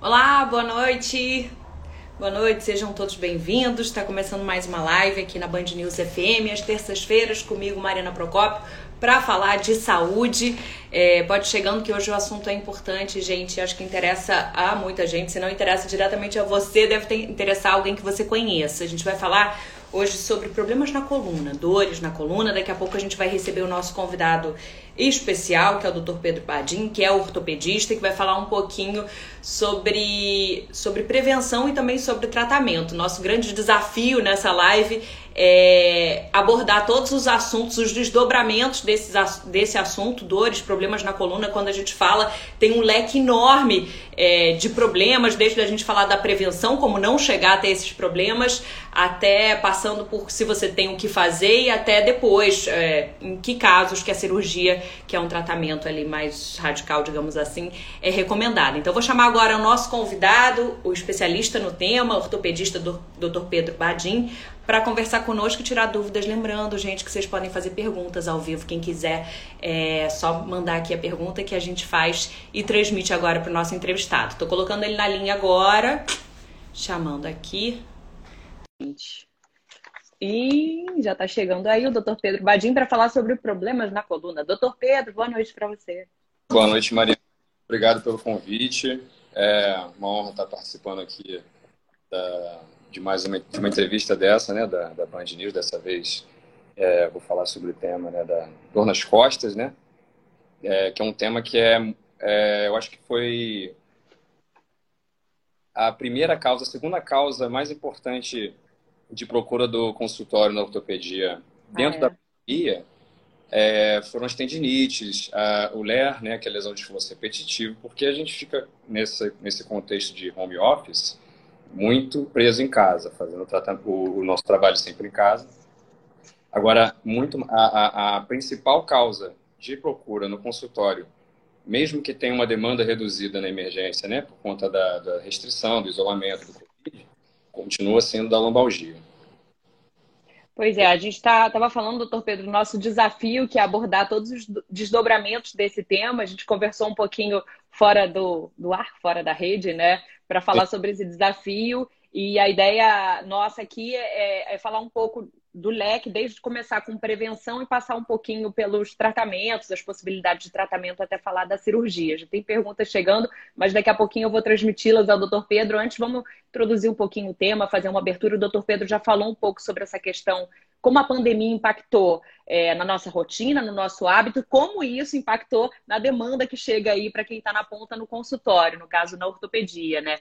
Olá, boa noite. Boa noite, sejam todos bem-vindos. Está começando mais uma live aqui na Band News FM, às terças-feiras, comigo, Mariana Procópio, para falar de saúde. É, pode chegando que hoje o assunto é importante, gente. Acho que interessa a muita gente. Se não interessa diretamente a você, deve ter, interessar alguém que você conheça. A gente vai falar hoje sobre problemas na coluna, dores na coluna. Daqui a pouco a gente vai receber o nosso convidado especial, que é o Dr. Pedro Padim, que é ortopedista, que vai falar um pouquinho sobre, sobre prevenção e também sobre tratamento. Nosso grande desafio nessa live é, abordar todos os assuntos, os desdobramentos desses, desse assunto, dores, problemas na coluna, quando a gente fala, tem um leque enorme é, de problemas, desde a gente falar da prevenção, como não chegar até esses problemas, até passando por se você tem o que fazer e até depois, é, em que casos que a cirurgia, que é um tratamento ali mais radical, digamos assim, é recomendada. Então, vou chamar agora o nosso convidado, o especialista no tema, ortopedista do Dr. Pedro Badim, para conversar conosco e tirar dúvidas. Lembrando, gente, que vocês podem fazer perguntas ao vivo. Quem quiser, é só mandar aqui a pergunta que a gente faz e transmite agora para o nosso entrevistado. Estou colocando ele na linha agora, chamando aqui. E já está chegando aí o Dr. Pedro Badim para falar sobre problemas na coluna. Doutor Pedro, boa noite para você. Boa noite, Maria. Obrigado pelo convite. É uma honra estar participando aqui da de mais uma, de uma entrevista dessa, né, da, da Band News, dessa vez é, vou falar sobre o tema né, da dor nas costas, né, é, que é um tema que é, é, eu acho que foi a primeira causa, a segunda causa mais importante de procura do consultório na ortopedia dentro ah, é. da pandemia é, foram as tendinites, a, o LER, né, que é lesão de esforço repetitivo, porque a gente fica nesse, nesse contexto de home office, muito preso em casa, fazendo o, o nosso trabalho sempre em casa. Agora, muito a, a, a, principal causa de procura no consultório, mesmo que tenha uma demanda reduzida na emergência, né, por conta da, da restrição, do isolamento, do Covid, continua sendo da lombalgia. Pois é, a gente estava tá, falando, doutor Pedro, nosso desafio que é abordar todos os desdobramentos desse tema. A gente conversou um pouquinho fora do, do ar, fora da rede, né? Para falar sobre esse desafio. E a ideia nossa aqui é, é, falar um pouco do leque, desde começar com prevenção e passar um pouquinho pelos tratamentos, as possibilidades de tratamento, até falar da cirurgia. Já tem perguntas chegando, mas daqui a pouquinho eu vou transmiti-las ao doutor Pedro. Antes, vamos introduzir um pouquinho o tema, fazer uma abertura. O doutor Pedro já falou um pouco sobre essa questão como a pandemia impactou é, na nossa rotina, no nosso hábito, como isso impactou na demanda que chega aí para quem está na ponta no consultório, no caso na ortopedia, né?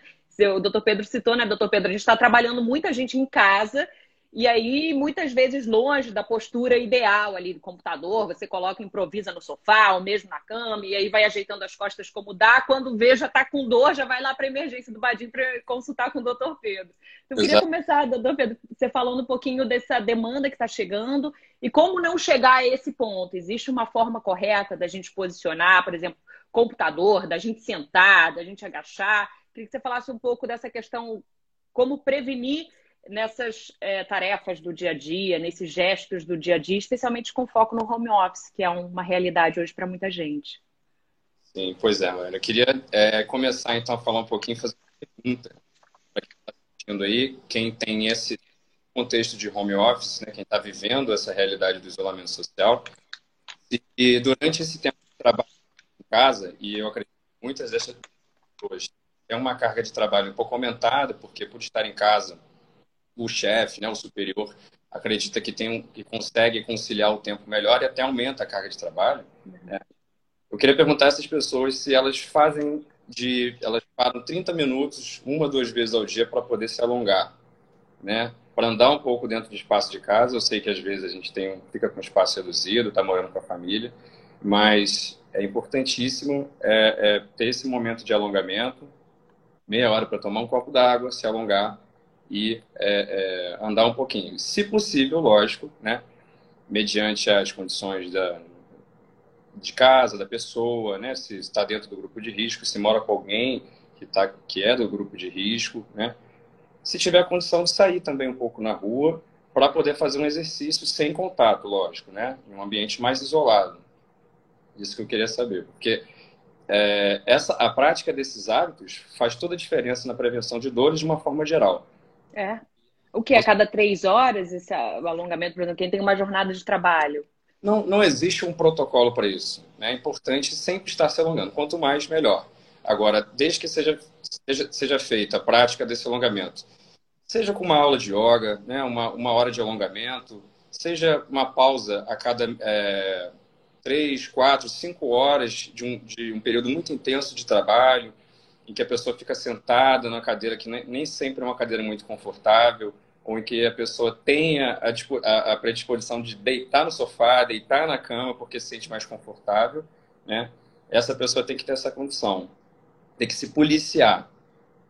O doutor Pedro citou, né, doutor Pedro, a gente está trabalhando muita gente em casa e aí, muitas vezes, longe da postura ideal ali do computador, você coloca, improvisa no sofá, ou mesmo na cama, e aí vai ajeitando as costas como dá. Quando vê, já tá com dor, já vai lá para emergência do Badim para consultar com o doutor Pedro. Então, eu queria começar, doutor Pedro, você falando um pouquinho dessa demanda que está chegando e como não chegar a esse ponto. Existe uma forma correta da gente posicionar, por exemplo, computador, da gente sentar, da gente agachar. Queria que você falasse um pouco dessa questão, como prevenir nessas é, tarefas do dia a dia, nesses gestos do dia a dia, especialmente com foco no home office, que é uma realidade hoje para muita gente. Sim, pois é. Eu queria é, começar então a falar um pouquinho, fazer uma pergunta para quem está assistindo aí, quem tem esse contexto de home office, né, quem está vivendo essa realidade do isolamento social, e durante esse tempo de trabalho em casa, e eu acredito que muitas dessas pessoas têm uma carga de trabalho um pouco aumentada, porque por estar em casa o chefe, né, o superior, acredita que tem que consegue conciliar o tempo melhor e até aumenta a carga de trabalho. Né? Eu queria perguntar a essas pessoas se elas fazem de elas param 30 minutos uma duas vezes ao dia para poder se alongar, né? Para andar um pouco dentro do espaço de casa. Eu sei que às vezes a gente tem fica com espaço reduzido, está morando com a família, mas é importantíssimo é, é ter esse momento de alongamento, meia hora para tomar um copo d'água, se alongar e é, é, andar um pouquinho. Se possível, lógico, né? mediante as condições da, de casa, da pessoa, né? se está dentro do grupo de risco, se mora com alguém que, tá, que é do grupo de risco, né? se tiver a condição de sair também um pouco na rua para poder fazer um exercício sem contato, lógico, né? em um ambiente mais isolado. Isso que eu queria saber, porque é, essa, a prática desses hábitos faz toda a diferença na prevenção de dores de uma forma geral. É. O que? A cada três horas esse alongamento, por exemplo, quem tem uma jornada de trabalho? Não, não existe um protocolo para isso. Né? É importante sempre estar se alongando. Quanto mais, melhor. Agora, desde que seja, seja, seja feita a prática desse alongamento, seja com uma aula de yoga, né? uma, uma hora de alongamento, seja uma pausa a cada é, três, quatro, cinco horas de um, de um período muito intenso de trabalho, em que a pessoa fica sentada na cadeira que nem, nem sempre é uma cadeira muito confortável, ou em que a pessoa tenha a, a, predisposição de deitar no sofá, deitar na cama porque se sente mais confortável, né? Essa pessoa tem que ter essa condição, tem que se policiar.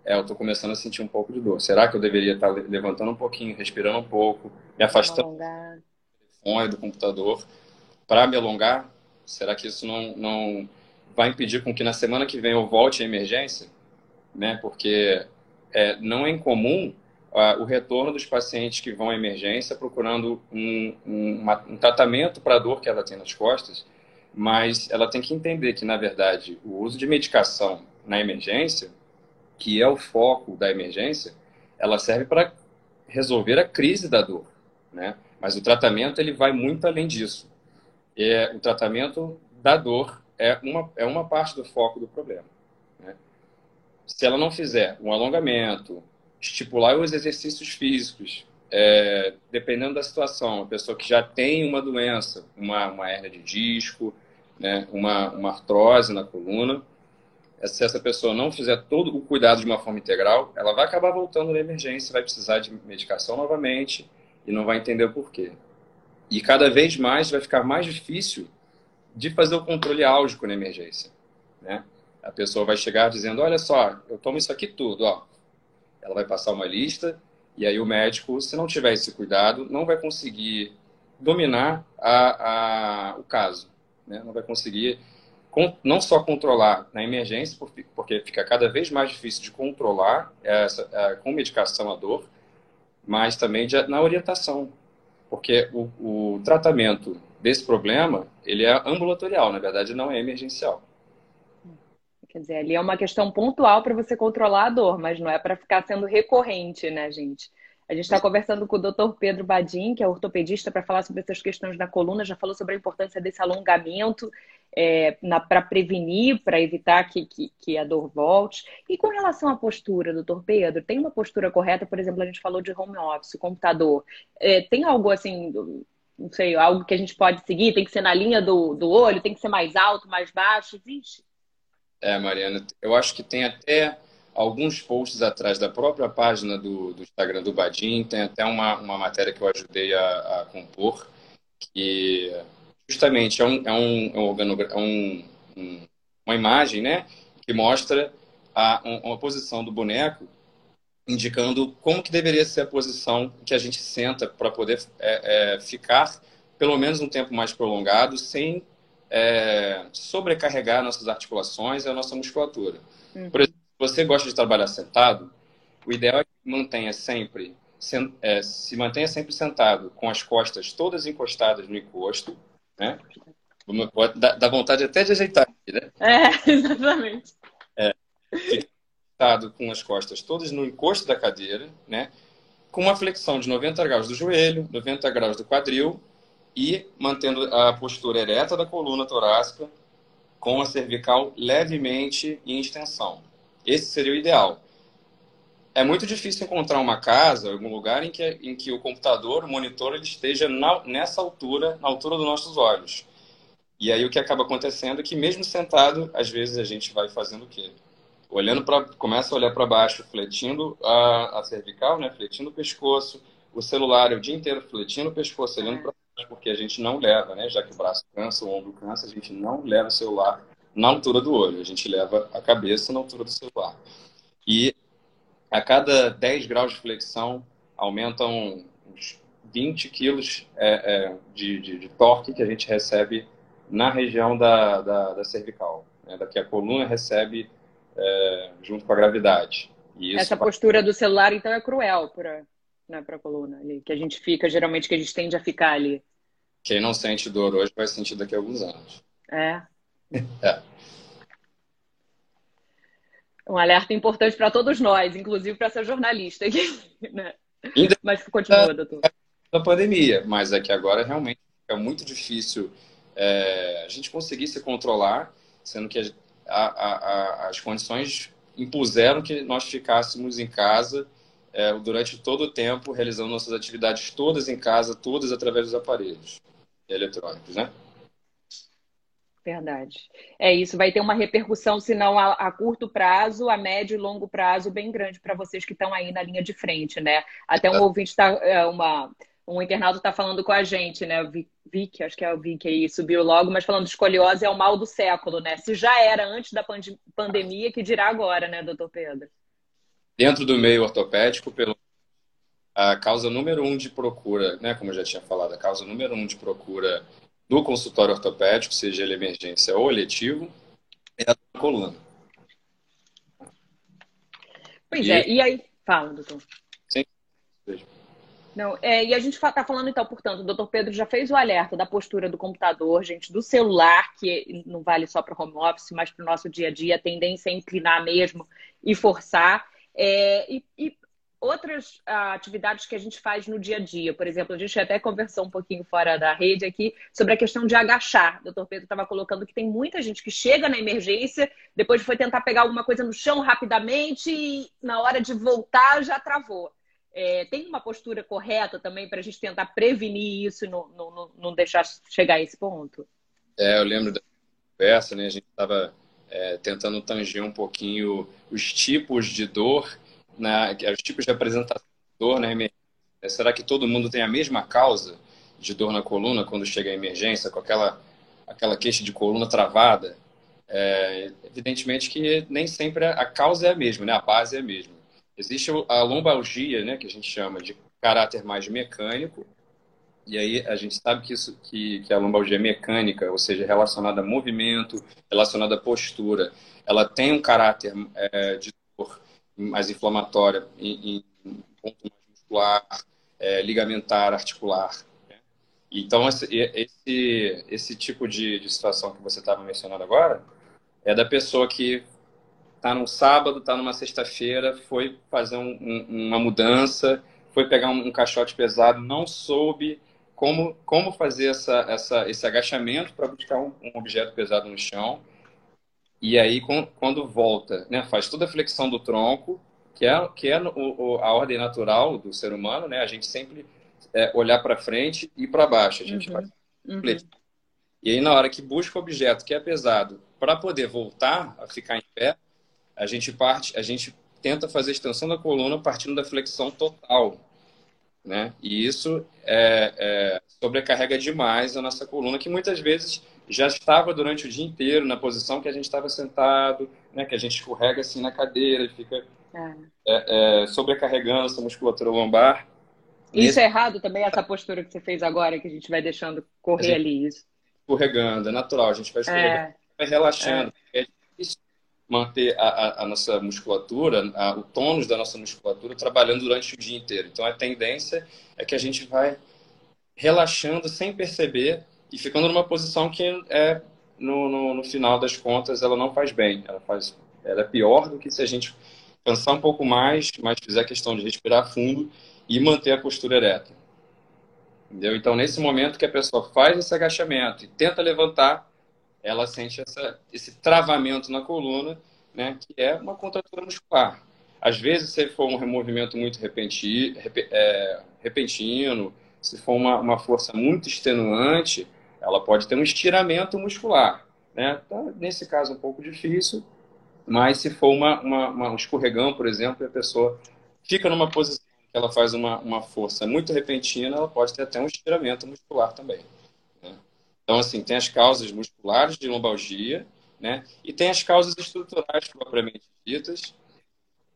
É, eu estou começando a sentir um pouco de dor. Será que eu deveria estar levantando um pouquinho, respirando um pouco, me afastando do telefone, do computador, para me alongar? Será que isso não, não vai impedir com que na semana que vem eu volte à emergência? Né? Porque é, não é incomum uh, o retorno dos pacientes que vão à emergência procurando um, um, uma, um tratamento para a dor que ela tem nas costas, mas ela tem que entender que, na verdade, o uso de medicação na emergência, que é o foco da emergência, ela serve para resolver a crise da dor, né? Mas o tratamento ele vai muito além disso. É, o tratamento da dor é uma, é uma parte do foco do problema. Né? Se ela não fizer um alongamento, estipular os exercícios físicos, é, dependendo da situação, a pessoa que já tem uma doença, uma, uma hernia de disco, né, uma, uma artrose na coluna, se essa pessoa não fizer todo o cuidado de uma forma integral, ela vai acabar voltando na emergência, vai precisar de medicação novamente e não vai entender o porquê. E cada vez mais vai ficar mais difícil de fazer o controle álgico na emergência. Né? A pessoa vai chegar dizendo: Olha só, eu tomo isso aqui tudo, ó, ela vai passar uma lista e aí o médico, se não tiver esse cuidado, não vai conseguir dominar a, a, o caso, né? não vai conseguir não só controlar na emergência, porque fica cada vez mais difícil de controlar essa, com medicação a dor, mas também de, na orientação, porque o, o tratamento desse problema ele é ambulatorial, na verdade não é emergencial. Quer dizer, ali é uma questão pontual para você controlar a dor, mas não é para ficar sendo recorrente, né, gente? A gente está conversando com o Dr. Pedro Badim, que é ortopedista, para falar sobre essas questões da coluna, já falou sobre a importância desse alongamento é, para prevenir, para evitar que, que, que, a dor volte. E com relação à postura, doutor Pedro, tem uma postura correta? Por exemplo, a gente falou de home office, computador. É, tem algo assim, não sei, algo que a gente pode seguir? Tem que ser na linha do, do olho? Tem que ser mais alto, mais baixo? Existe? É, Mariana, eu acho que tem até alguns posts atrás da própria página do, do Instagram do Badim, tem até uma, uma matéria que eu ajudei a, a compor, que justamente é, um, é, um, é, um, é um, uma imagem né, que mostra a, uma posição do boneco indicando como que deveria ser a posição que a gente senta para poder é, é, ficar pelo menos um tempo mais prolongado sem é, sobrecarregar nossas articulações e a nossa musculatura. Uhum. Por exemplo, se você gosta de trabalhar sentado, o ideal é que mantenha sempre, se, é, se mantenha sempre sentado, com as costas todas encostadas no encosto, né? Dá, vontade até de ajeitar né? É, exatamente. Com as costas todas no encosto da cadeira, né? Com uma flexão de 90 graus do joelho, 90 graus do quadril e mantendo a postura ereta da coluna torácica com a cervical levemente em extensão. Esse seria o ideal. É muito difícil encontrar uma casa, algum lugar em que, em que o computador, o monitor, ele esteja na, nessa altura, na altura dos nossos olhos. E aí o que acaba acontecendo é que mesmo sentado, às vezes a gente vai fazendo o quê? Olhando para, começa a olhar para baixo, fletindo a, a cervical, né? Fletindo o pescoço, o celular o dia inteiro fletindo o pescoço, olhando para porque a gente não leva, né? Já que o braço cansa, o ombro cansa, a gente não leva o celular na altura do olho, a gente leva a cabeça na altura do celular. E a cada 10 graus de flexão aumentam uns 20 quilos é, é, de, de, de, torque que a gente recebe na região da, da, da cervical, né? da que a coluna recebe é, junto com a gravidade. Essa postura do celular, então, é cruel para né, a coluna ali, que a gente fica, geralmente que a gente tende a ficar ali. Quem não sente dor hoje vai sentir daqui a alguns anos. É. é. Um alerta importante para todos nós, inclusive para essa jornalista aqui, né? Ainda mas continua, doutor. Da pandemia, mas é que agora realmente é muito difícil é, a gente conseguir se controlar, sendo que a, a, as condições impuseram que nós ficássemos em casa é, durante todo o tempo, realizando nossas atividades todas em casa, todas através dos aparelhos eletrônicos, né? Verdade. É isso, vai ter uma repercussão, se não a, a, curto prazo, a médio e longo prazo, bem grande para vocês que estão aí na linha de frente, né? Até um ouvinte está, é, uma, um internauta está falando com a gente, né? Vic, acho que é o Vic aí, subiu logo, mas falando de escoliose é o mal do século, né? Se já era antes da pand pandemia, que dirá agora, né, doutor Pedro? Dentro do meio ortopédico, pelo a causa número um de procura, né, como eu já tinha falado, a causa número um de procura do consultório ortopédico, seja ele emergência ou eletivo, é a coluna. Pois e... é, e aí? Fala, doutor. Não, é, e a gente está falando, então, portanto, o doutor Pedro já fez o alerta da postura do computador, gente, do celular, que não vale só para o home office, mas para o nosso dia a dia, a tendência é inclinar mesmo e forçar. É, e, e, outras uh, atividades que a gente faz no dia a dia. Por exemplo, a gente até conversou um pouquinho fora da rede aqui sobre a questão de agachar. O doutor Pedro estava colocando que tem muita gente que chega na emergência, depois foi tentar pegar alguma coisa no chão rapidamente e na hora de voltar já travou. É, tem uma postura correta também para a gente tentar prevenir isso e não, não, não deixar chegar a esse ponto? É, eu lembro da conversa, né? A gente estava é, tentando tanger um pouquinho os tipos de dor os tipos de apresentação de dor na emergência. Será que todo mundo tem a mesma causa de dor na coluna quando chega a emergência, com aquela, aquela queixa de coluna travada? É, evidentemente que nem sempre a causa é a mesma, né? a base é a mesma. Existe a lombalgia, né, que a gente chama de caráter mais mecânico, e aí a gente sabe que, isso, que, que a lombalgia mecânica, ou seja, relacionada a movimento, relacionada à postura, ela tem um caráter é, de dor mais inflamatória em, em ponto muscular, é, ligamentar, articular. Né? Então, esse, esse, esse tipo de, de situação que você estava mencionando agora é da pessoa que está num sábado, está numa sexta-feira, foi fazer um, um, uma mudança, foi pegar um, um, caixote pesado, não soube como, como fazer essa, essa, esse agachamento para buscar um, objeto pesado no chão e aí, quando volta, né, faz toda a flexão do tronco, que é, que é o, a ordem natural do ser humano, né? A gente sempre é, olhar para frente e para baixo. A gente uhum. faz uhum. E aí, na hora que busca o objeto que é pesado, para poder voltar a ficar em pé, a gente parte, a gente tenta fazer a extensão da coluna partindo da flexão total, né? E isso é, é, sobrecarrega demais a nossa coluna, que muitas vezes já estava durante o dia inteiro na posição que a gente estava sentado, né, que a gente escorrega assim na cadeira e fica é. É, é, sobrecarregando essa musculatura lombar. Isso é errado também, essa postura que você fez agora, que a gente vai deixando correr ali, isso. Escorregando, é natural, a gente vai escorregando, é. vai relaxando. É, manter a, a, a nossa musculatura, a, o tônus da nossa musculatura trabalhando durante o dia inteiro. Então a tendência é que a gente vai relaxando sem perceber e ficando numa posição que é no, no, no, final das contas ela não faz bem, ela faz, ela é pior do que se a gente cansar um pouco mais, mas fizer questão de respirar fundo e manter a postura ereta. Entendeu? Então, nesse momento que a pessoa faz esse agachamento e tenta levantar, ela sente essa, esse travamento na coluna, né, que é uma contratura muscular. Às vezes, se for um movimento muito repentino, é, repentino se for uma, uma força muito extenuante, ela pode ter um estiramento muscular. Né? Então, nesse caso, um pouco difícil, mas se for uma, uma, uma, um escorregão, por exemplo, e a pessoa fica numa posição que ela faz uma, uma força muito repentina, ela pode ter até um estiramento muscular também. Então, assim, tem as causas musculares de lombalgia, né? E tem as causas estruturais propriamente ditas,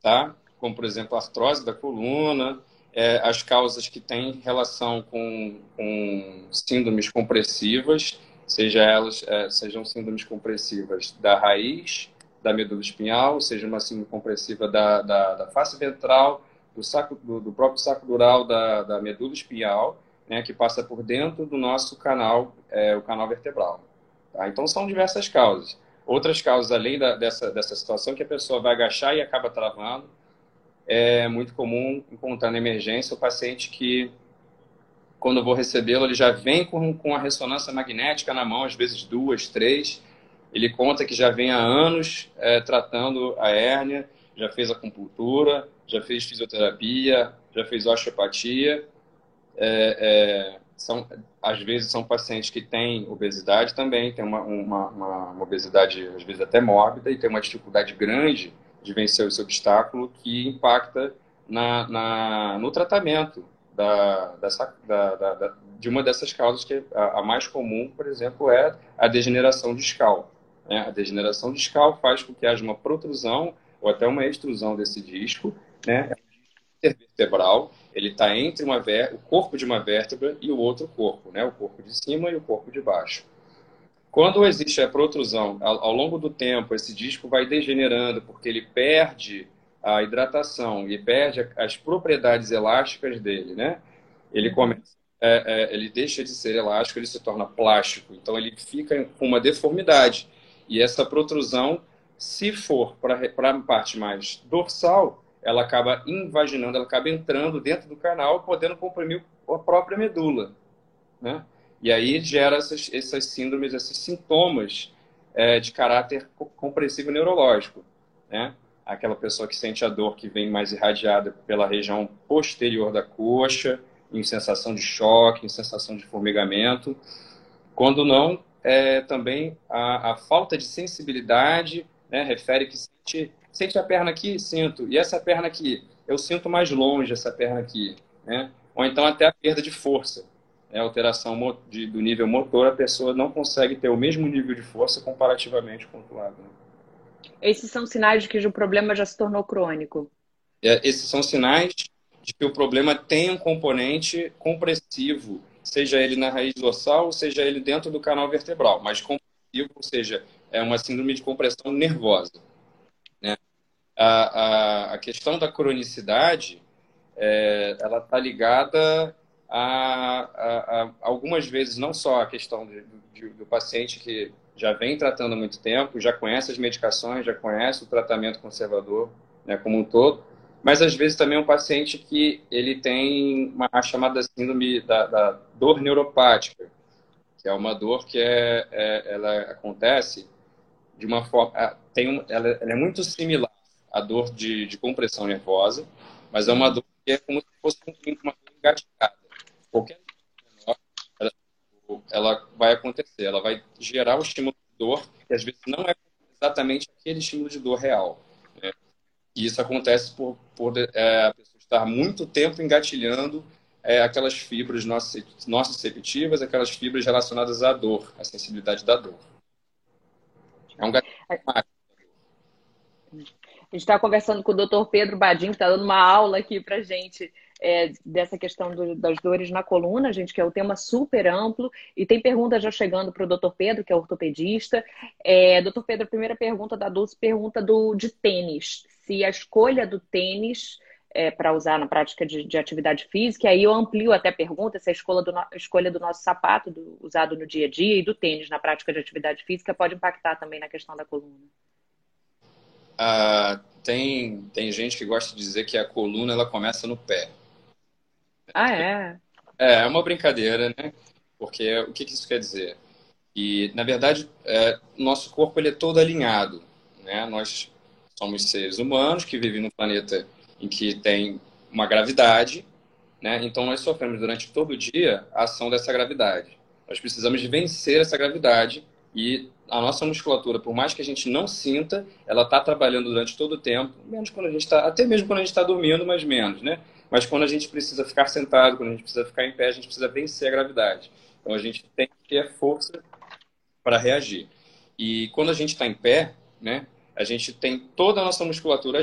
tá? Como, por exemplo, a artrose da coluna, é, as causas que têm relação com, com síndromes compressivas, seja elas é, sejam síndromes compressivas da raiz, da medula espinhal, seja uma síndrome compressiva da, da, da face ventral, do, saco, do, do, próprio saco dural da, da medula espinhal, né, que passa por dentro do nosso canal, é, o canal vertebral. Tá? Então, são diversas causas. Outras causas, além da, dessa, dessa situação, que a pessoa vai agachar e acaba travando. É muito comum encontrar na emergência o paciente que, quando eu vou recebê-lo, ele já vem com, com a ressonância magnética na mão, às vezes duas, três. Ele conta que já vem há anos é, tratando a hérnia, já fez acupuntura, já fez fisioterapia, já fez osteopatia. É, é, são, às vezes são pacientes que têm obesidade também, tem uma, uma, uma, obesidade às vezes até mórbida e tem uma dificuldade grande de vencer esse obstáculo que impacta na, na no tratamento da, dessa, da, da, de uma dessas causas que a, a, mais comum, por exemplo, é a degeneração discal. Né? A degeneração discal faz com que haja uma protrusão ou até uma extrusão desse disco, né? intervertebral, ele está entre uma o corpo de uma vértebra e o outro corpo, né? o corpo de cima e o corpo de baixo. Quando existe a protrusão, ao, ao longo do tempo, esse disco vai degenerando porque ele perde a hidratação e perde as propriedades elásticas dele, né? Ele começa, é, é, ele deixa de ser elástico, ele se torna plástico, então ele fica com uma deformidade. E essa protrusão, se for para a parte mais dorsal, ela acaba invaginando, ela acaba entrando dentro do canal, podendo comprimir a própria medula. Né? E aí gera essas, essas síndromes, esses sintomas é, de caráter compressivo neurológico. Né? Aquela pessoa que sente a dor que vem mais irradiada pela região posterior da coxa, em sensação de choque, em sensação de formigamento. Quando não, é, também a, a falta de sensibilidade, né, refere que sente Sente a perna aqui? Sinto. E essa perna aqui? Eu sinto mais longe essa perna aqui. Né? Ou então até a perda de força. Né? Alteração de, do nível motor, a pessoa não consegue ter o mesmo nível de força comparativamente com o outro lado. Né? Esses são sinais de que o problema já se tornou crônico. É, esses são sinais de que o problema tem um componente compressivo, seja ele na raiz dorsal, seja ele dentro do canal vertebral, mas compressivo, ou seja, é uma síndrome de compressão nervosa a, a, a questão da cronicidade é, ela está ligada a, a, a, algumas vezes não só a questão de, de, do paciente que já vem tratando há muito tempo, já conhece as medicações, já conhece o tratamento conservador né, como um todo, mas às vezes também um paciente que ele tem uma, a chamada síndrome da, da dor neuropática, que é uma dor que é, é ela acontece de uma forma, tem ela, ela é muito similar a dor de, de compressão nervosa, mas é uma dor que é como se fosse uma dor engatilhada. Qualquer menor, ela, ela vai acontecer, ela vai gerar o estímulo de dor, que às vezes não é exatamente aquele estímulo de dor real. Né? E isso acontece por, por é, a pessoa estar muito tempo engatilhando é, aquelas fibras nociceptivas, aquelas fibras relacionadas à dor, à sensibilidade da dor. É um gatilho a gente está conversando com o doutor Pedro Badinho, que está dando uma aula aqui para gente é, dessa questão do, das dores na coluna, gente, que é um tema super amplo. E tem pergunta já chegando para o doutor Pedro, que é ortopedista. É, doutor Pedro, a primeira pergunta da Dulce pergunta do, de tênis. Se a escolha do tênis é, para usar na prática de, de, atividade física, aí eu amplio até a pergunta se a escolha do, escolha do nosso sapato do, usado no dia a dia e do tênis na prática de atividade física pode impactar também na questão da coluna. Ah, tem, tem gente que gosta de dizer que a coluna ela começa no pé. Ah, é? É, é uma brincadeira, né? Porque o que, que isso quer dizer? E, na verdade, é, nosso corpo ele é todo alinhado. Né? Nós somos seres humanos que vivem num planeta em que tem uma gravidade, né? então nós sofremos durante todo o dia a ação dessa gravidade. Nós precisamos vencer essa gravidade e a nossa musculatura, por mais que a gente não sinta, ela está trabalhando durante todo o tempo, menos quando a gente está, até mesmo quando a gente está dormindo, mas menos, né? Mas quando a gente precisa ficar sentado, quando a gente precisa ficar em pé, a gente precisa vencer a gravidade. Então a gente tem que ter força para reagir. E quando a gente está em pé, né, a gente tem toda a nossa musculatura.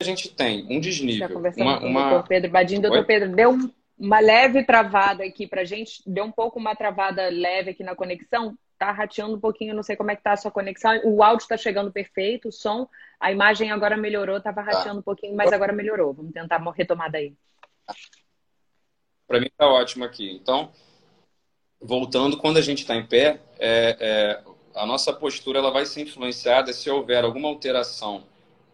A gente tem um desnível. Uma, com uma... o doutor Pedro Badinho. Doutor? Pedro, deu um uma leve travada aqui pra gente. Deu um pouco uma travada leve aqui na conexão. Tá rateando um pouquinho, não sei como é que tá a sua conexão. O áudio está chegando perfeito, o som, a imagem agora melhorou, tava tá. rateando um pouquinho, mas agora melhorou. Vamos tentar uma retomada aí. Para mim tá ótimo aqui. Então, voltando, quando a gente está em pé, é, é, a nossa postura ela vai ser influenciada se houver alguma alteração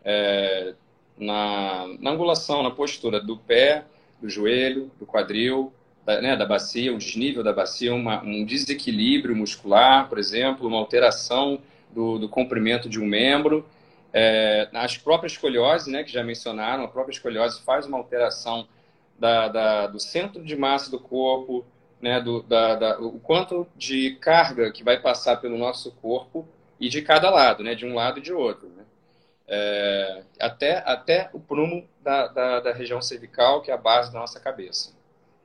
é, na, na, angulação, na postura do pé, do joelho, do quadril, da, né, da bacia, um desnível da bacia, uma, um desequilíbrio muscular, por exemplo, uma alteração do, do comprimento de um membro. É, as próprias escoliose, né, que já mencionaram, a própria escoliose faz uma alteração da, da, do centro de massa do corpo, né, do, da, da, o quanto de carga que vai passar pelo nosso corpo e de cada lado, né, de um lado e de outro. É, até, até o prumo da, da, da, região cervical, que é a base da nossa cabeça.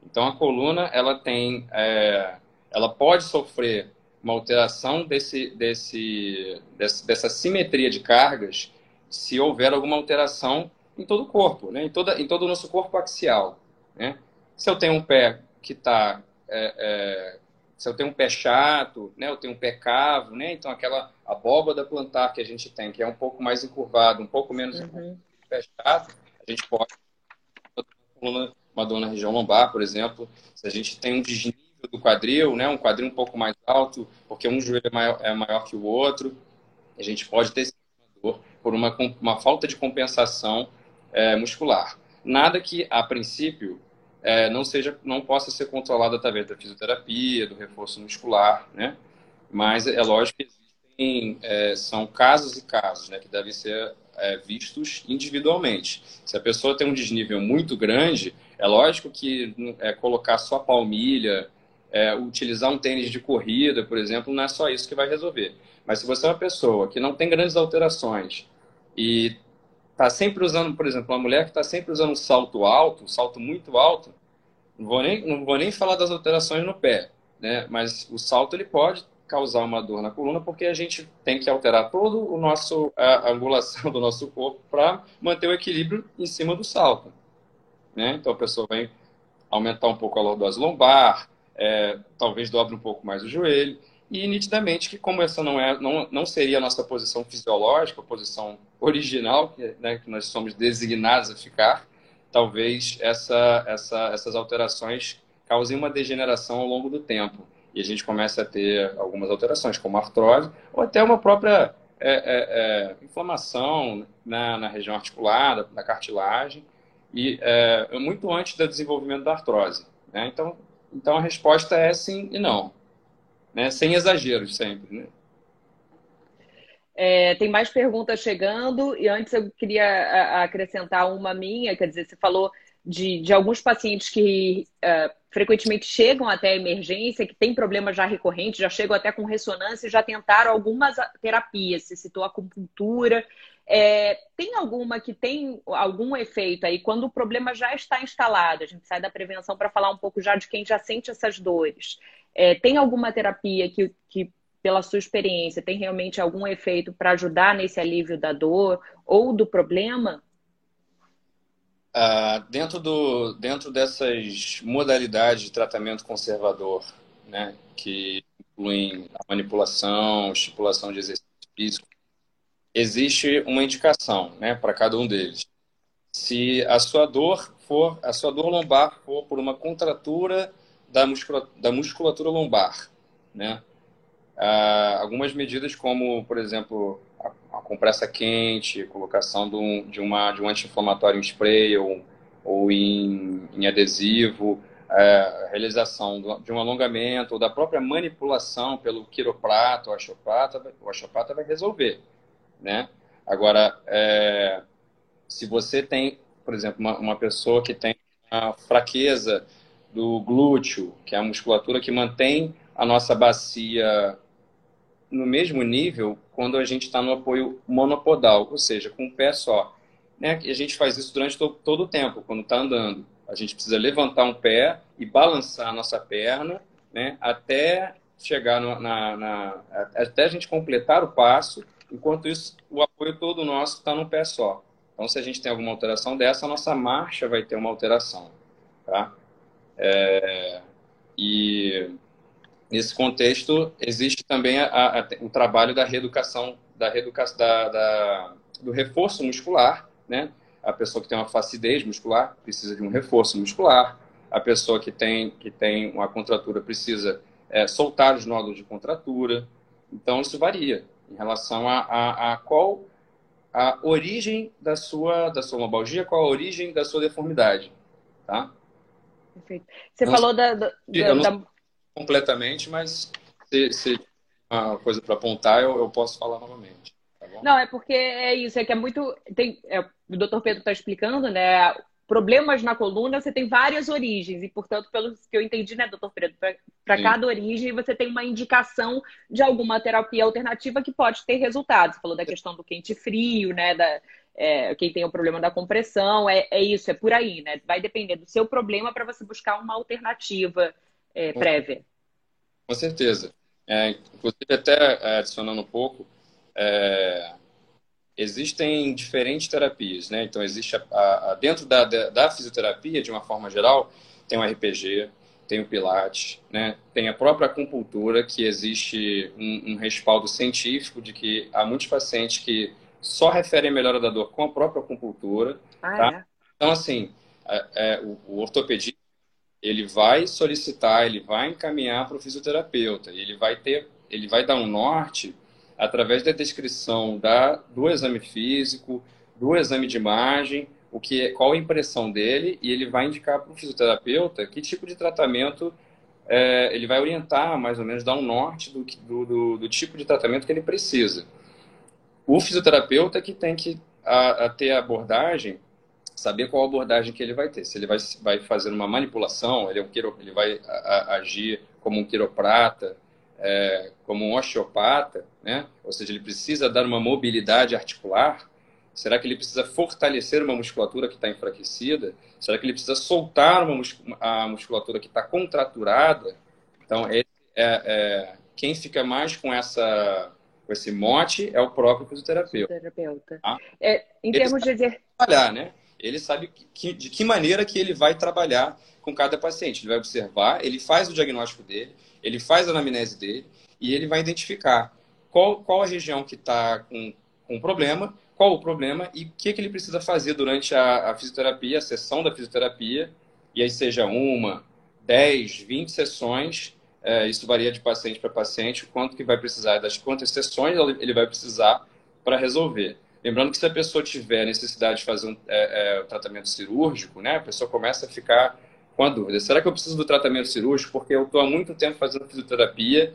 Então, a coluna, ela tem, é, ela pode sofrer uma alteração desse, desse, desse, dessa simetria de cargas se houver alguma alteração em todo o corpo, né? em, toda, em todo o nosso corpo axial. Né? Se eu tenho um pé que está é, é, se eu tenho um pé chato, né, eu tenho um pé cavo, né, então aquela abóbada plantar que a gente tem, que é um pouco mais encurvado, um pouco menos uhum. pé chato, a gente pode uma dor na região lombar, por exemplo, se a gente tem um desnível do quadril, né, um quadril um pouco mais alto, porque um joelho é maior, é maior que o outro, a gente pode ter dor por uma, uma falta de compensação é, muscular. Nada que, a princípio, é, não seja, não possa ser controlado através da fisioterapia, do reforço muscular, né? Mas é lógico que existem, é, são casos e casos, né, que devem ser é, vistos individualmente. Se a pessoa tem um desnível muito grande, é lógico que é, colocar só palmilha, é, utilizar um tênis de corrida, por exemplo, não é só isso que vai resolver. Mas se você é uma pessoa que não tem grandes alterações e está sempre usando, por exemplo, uma mulher que está sempre usando um salto alto, um salto muito alto, não vou nem, não vou nem falar das alterações no pé, né? Mas o salto ele pode causar uma dor na coluna porque a gente tem que alterar todo o nosso a angulação do nosso corpo para manter o equilíbrio em cima do salto, né? Então a pessoa vai aumentar um pouco a lordose lombar, é, talvez dobre um pouco mais o joelho e nitidamente que como essa não é não, não seria a nossa posição fisiológica, a posição original que, né, que nós somos designados a ficar, talvez essa, essa, essas alterações causem uma degeneração ao longo do tempo e a gente começa a ter algumas alterações como artrose ou até uma própria é, é, é, inflamação na, na, região articulada, na cartilagem e é, muito antes do desenvolvimento da artrose. Né? Então, então a resposta é sim e não né? Sem exageros sempre, né? É, tem mais perguntas chegando e antes eu queria acrescentar uma minha, quer dizer, você falou de, de alguns pacientes que uh, frequentemente chegam até a emergência, que tem problemas já recorrentes, já chegam até com ressonância já tentaram algumas terapias, você citou acupuntura. É, tem alguma que tem algum efeito aí quando o problema já está instalado? A gente sai da prevenção para falar um pouco já de quem já sente essas dores. É, tem alguma terapia que, que, pela sua experiência, tem realmente algum efeito para ajudar nesse alívio da dor ou do problema? Uh, dentro, do, dentro dessas modalidades de tratamento conservador, né, que incluem a manipulação, estipulação de exercício físico, existe uma indicação né, para cada um deles. Se a sua dor for, a sua dor lombar for por uma contratura da musculatura, da musculatura lombar, né? Ah, algumas medidas como, por exemplo, a, a compressa quente, colocação de, um, de, uma, de um anti-inflamatório em spray ou, ou em, em adesivo, é, a realização de um alongamento ou da própria manipulação pelo quiroprata ou osteopata, o osteopata vai resolver, né? Agora, é, se você tem, por exemplo, uma, uma pessoa que tem uma fraqueza do glúteo, que é a musculatura que mantém a nossa bacia no mesmo nível quando a gente está no apoio monopodal, ou seja, com um pé só. Né? E a gente faz isso durante todo, o tempo, quando está andando. A gente precisa levantar um pé e balançar a nossa perna né? até chegar no, na, na, até a gente completar o passo. Enquanto isso, o apoio todo nosso está no pé só. Então, se a gente tem alguma alteração dessa, a nossa marcha vai ter uma alteração. Tá? É, e nesse contexto existe também a, a, o trabalho da reeducação, da reeducação, da, da, do reforço muscular, né? A pessoa que tem uma facidez muscular precisa de um reforço muscular. A pessoa que tem que tem uma contratura precisa é, soltar os nódulos de contratura. Então, isso varia em relação a, a, a, qual a origem da sua, da sua lombalgia, qual a origem da sua deformidade, tá? Perfeito. Você não, falou da... da, da... completamente, mas se, se uma coisa para apontar, eu, eu posso falar novamente. Tá não, é porque é isso, é que é muito. Tem, é, o doutor Pedro está explicando, né? Problemas na coluna, você tem várias origens, e, portanto, pelo que eu entendi, né, doutor Pedro, para cada origem você tem uma indicação de alguma terapia alternativa que pode ter resultado. Você falou da questão do quente frio, né? Da, é, quem tem o problema da compressão, é, é isso, é por aí, né? Vai depender do seu problema para você buscar uma alternativa é, prévia. Com certeza. É, inclusive, até é, adicionando um pouco, é, existem diferentes terapias, né? Então, existe a, a, a dentro da, da, da, fisioterapia, de uma forma geral, tem o RPG, tem o Pilates, né? Tem a própria acupuntura, que existe um, um respaldo científico de que há muitos pacientes que só referem a melhora da dor com a própria acupuntura, ah, tá? É? Então, assim, é, é, o, o ortopedista ele vai solicitar, ele vai encaminhar para o fisioterapeuta, ele vai ter, ele vai dar um norte através da descrição da, do exame físico, do exame de imagem, o que é, qual a impressão dele, e ele vai indicar para o fisioterapeuta que tipo de tratamento é, ele vai orientar, mais ou menos, dar um norte do, do, do, do tipo de tratamento que ele precisa. O fisioterapeuta que tem que a, a ter a abordagem saber qual abordagem que ele vai ter. Se ele vai, vai fazer uma manipulação, ele, é um quiro, ele vai a, agir como um quiroprata, é, como um osteopata, né? ou seja, ele precisa dar uma mobilidade articular. Será que ele precisa fortalecer uma musculatura que está enfraquecida? Será que ele precisa soltar uma mus a musculatura que está contraturada? Então, é, é, quem fica mais com essa com esse mote é o próprio fisioterapeuta. fisioterapeuta. Tá? É, em ele termos de trabalhar, né? ele sabe que, de que maneira que ele vai trabalhar com cada paciente. Ele vai observar, ele faz o diagnóstico dele, ele faz a anamnese dele e ele vai identificar qual, qual a região que está com, com problema, qual o problema e o que, que ele precisa fazer durante a, a fisioterapia, a sessão da fisioterapia, e aí seja uma, 10, 20 sessões, é, isso varia de paciente para paciente, quanto que vai precisar, das quantas sessões ele vai precisar para resolver. Lembrando que se a pessoa tiver necessidade de fazer um é, é, tratamento cirúrgico, né, a pessoa começa a ficar com a dúvida: será que eu preciso do tratamento cirúrgico? Porque eu estou há muito tempo fazendo fisioterapia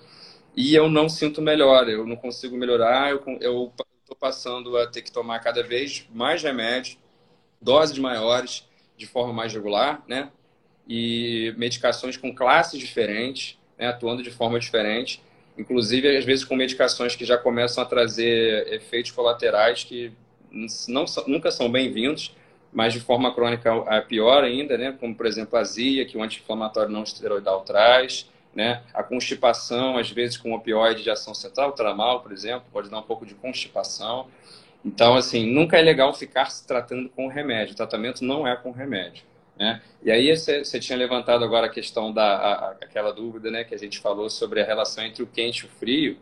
e eu não sinto melhor, eu não consigo melhorar, eu estou passando a ter que tomar cada vez mais remédio, doses maiores, de forma mais regular, né? E medicações com classes diferentes, né, atuando de forma diferente inclusive às vezes com medicações que já começam a trazer efeitos colaterais que não, nunca são bem-vindos, mas de forma crônica é pior ainda, né? como por exemplo a azia, que o anti-inflamatório não esteroidal traz, né? a constipação, às vezes com opioide de ação central, tramal, por exemplo, pode dar um pouco de constipação. Então, assim, nunca é legal ficar se tratando com remédio, o tratamento não é com remédio. Né? E aí você, tinha levantado agora a questão da a, aquela dúvida, né, que a gente falou sobre a relação entre o quente e o frio.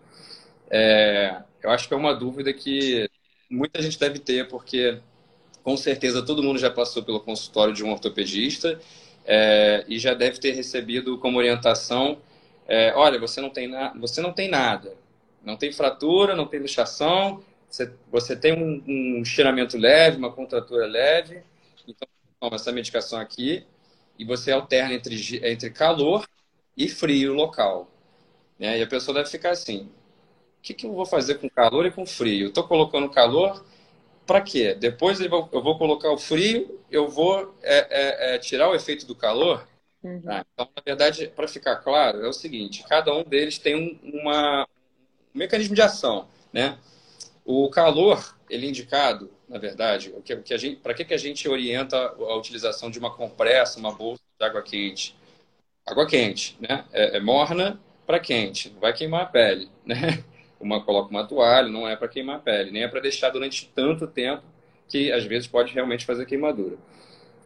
É, eu acho que é uma dúvida que muita gente deve ter, porque com certeza todo mundo já passou pelo consultório de um ortopedista é, e já deve ter recebido como orientação: é, olha, você não tem na, você não tem nada, não tem fratura, não tem luxação, você, você tem um, um estiramento leve, uma contratura leve, então toma essa medicação aqui e você alterna entre, entre calor e frio local. Né? E a pessoa deve ficar assim: o que, que eu vou fazer com calor e com frio? Estou colocando calor para quê? Depois eu vou, eu vou, colocar o frio, eu vou é, é, é, tirar o efeito do calor. Uhum. Tá? Então, na verdade, para ficar claro, é o seguinte: cada um deles tem um, uma, um mecanismo de ação. Né? O calor, ele é indicado na verdade, o que, o que a gente, para que, que a gente orienta a utilização de uma compressa, uma bolsa de água quente? Água quente, né? É, é morna para quente, não vai queimar a pele, né? Uma coloca uma toalha, não é para queimar a pele, nem é para deixar durante tanto tempo que às vezes pode realmente fazer queimadura.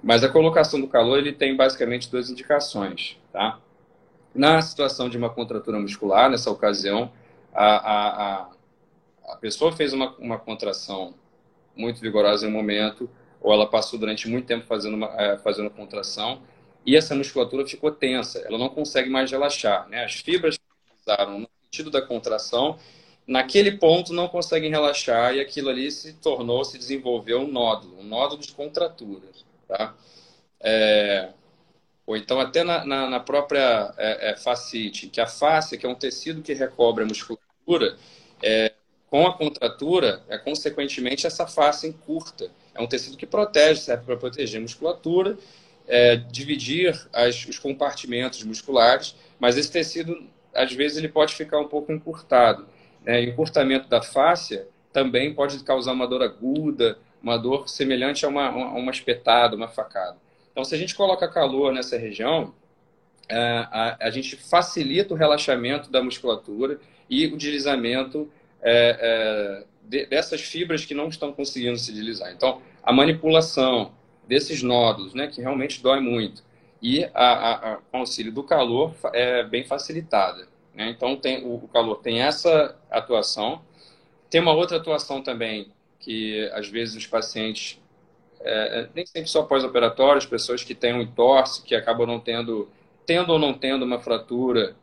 Mas a colocação do calor ele tem basicamente duas indicações, tá? Na situação de uma contratura muscular, nessa ocasião, a, a, a, a pessoa fez uma, uma contração muito vigorosa em um momento, ou ela passou durante muito tempo fazendo, uma, é, fazendo contração, e essa musculatura ficou tensa, ela não consegue mais relaxar. Né? As fibras que usaram no sentido da contração, naquele ponto não conseguem relaxar e aquilo ali se tornou, se desenvolveu um nódulo, um nódulo de contratura. Tá? É, ou então até na, na, na própria é, é, fascite, que a face, que é um tecido que recobre a musculatura, é, com a contratura, é, consequentemente, essa face encurta. É um tecido que protege, serve para proteger a musculatura, é, dividir as, os compartimentos musculares, mas esse tecido, às vezes, ele pode ficar um pouco encurtado. Né? Encurtamento da face também pode causar uma dor aguda, uma dor semelhante a uma, uma espetada, uma facada. Então, se a gente coloca calor nessa região, é, a, a gente facilita o relaxamento da musculatura e o deslizamento é, é, de, dessas fibras que não estão conseguindo se deslizar. Então, a manipulação desses nódulos, né, que realmente dói muito, e a, a, a, com auxílio do calor é bem facilitada. Né? Então, tem, o, o calor tem essa atuação. Tem uma outra atuação também que às vezes os pacientes é, é, nem sempre só pós-operatórios, pessoas que têm um entorse, que acabam não tendo, tendo ou não tendo uma fratura,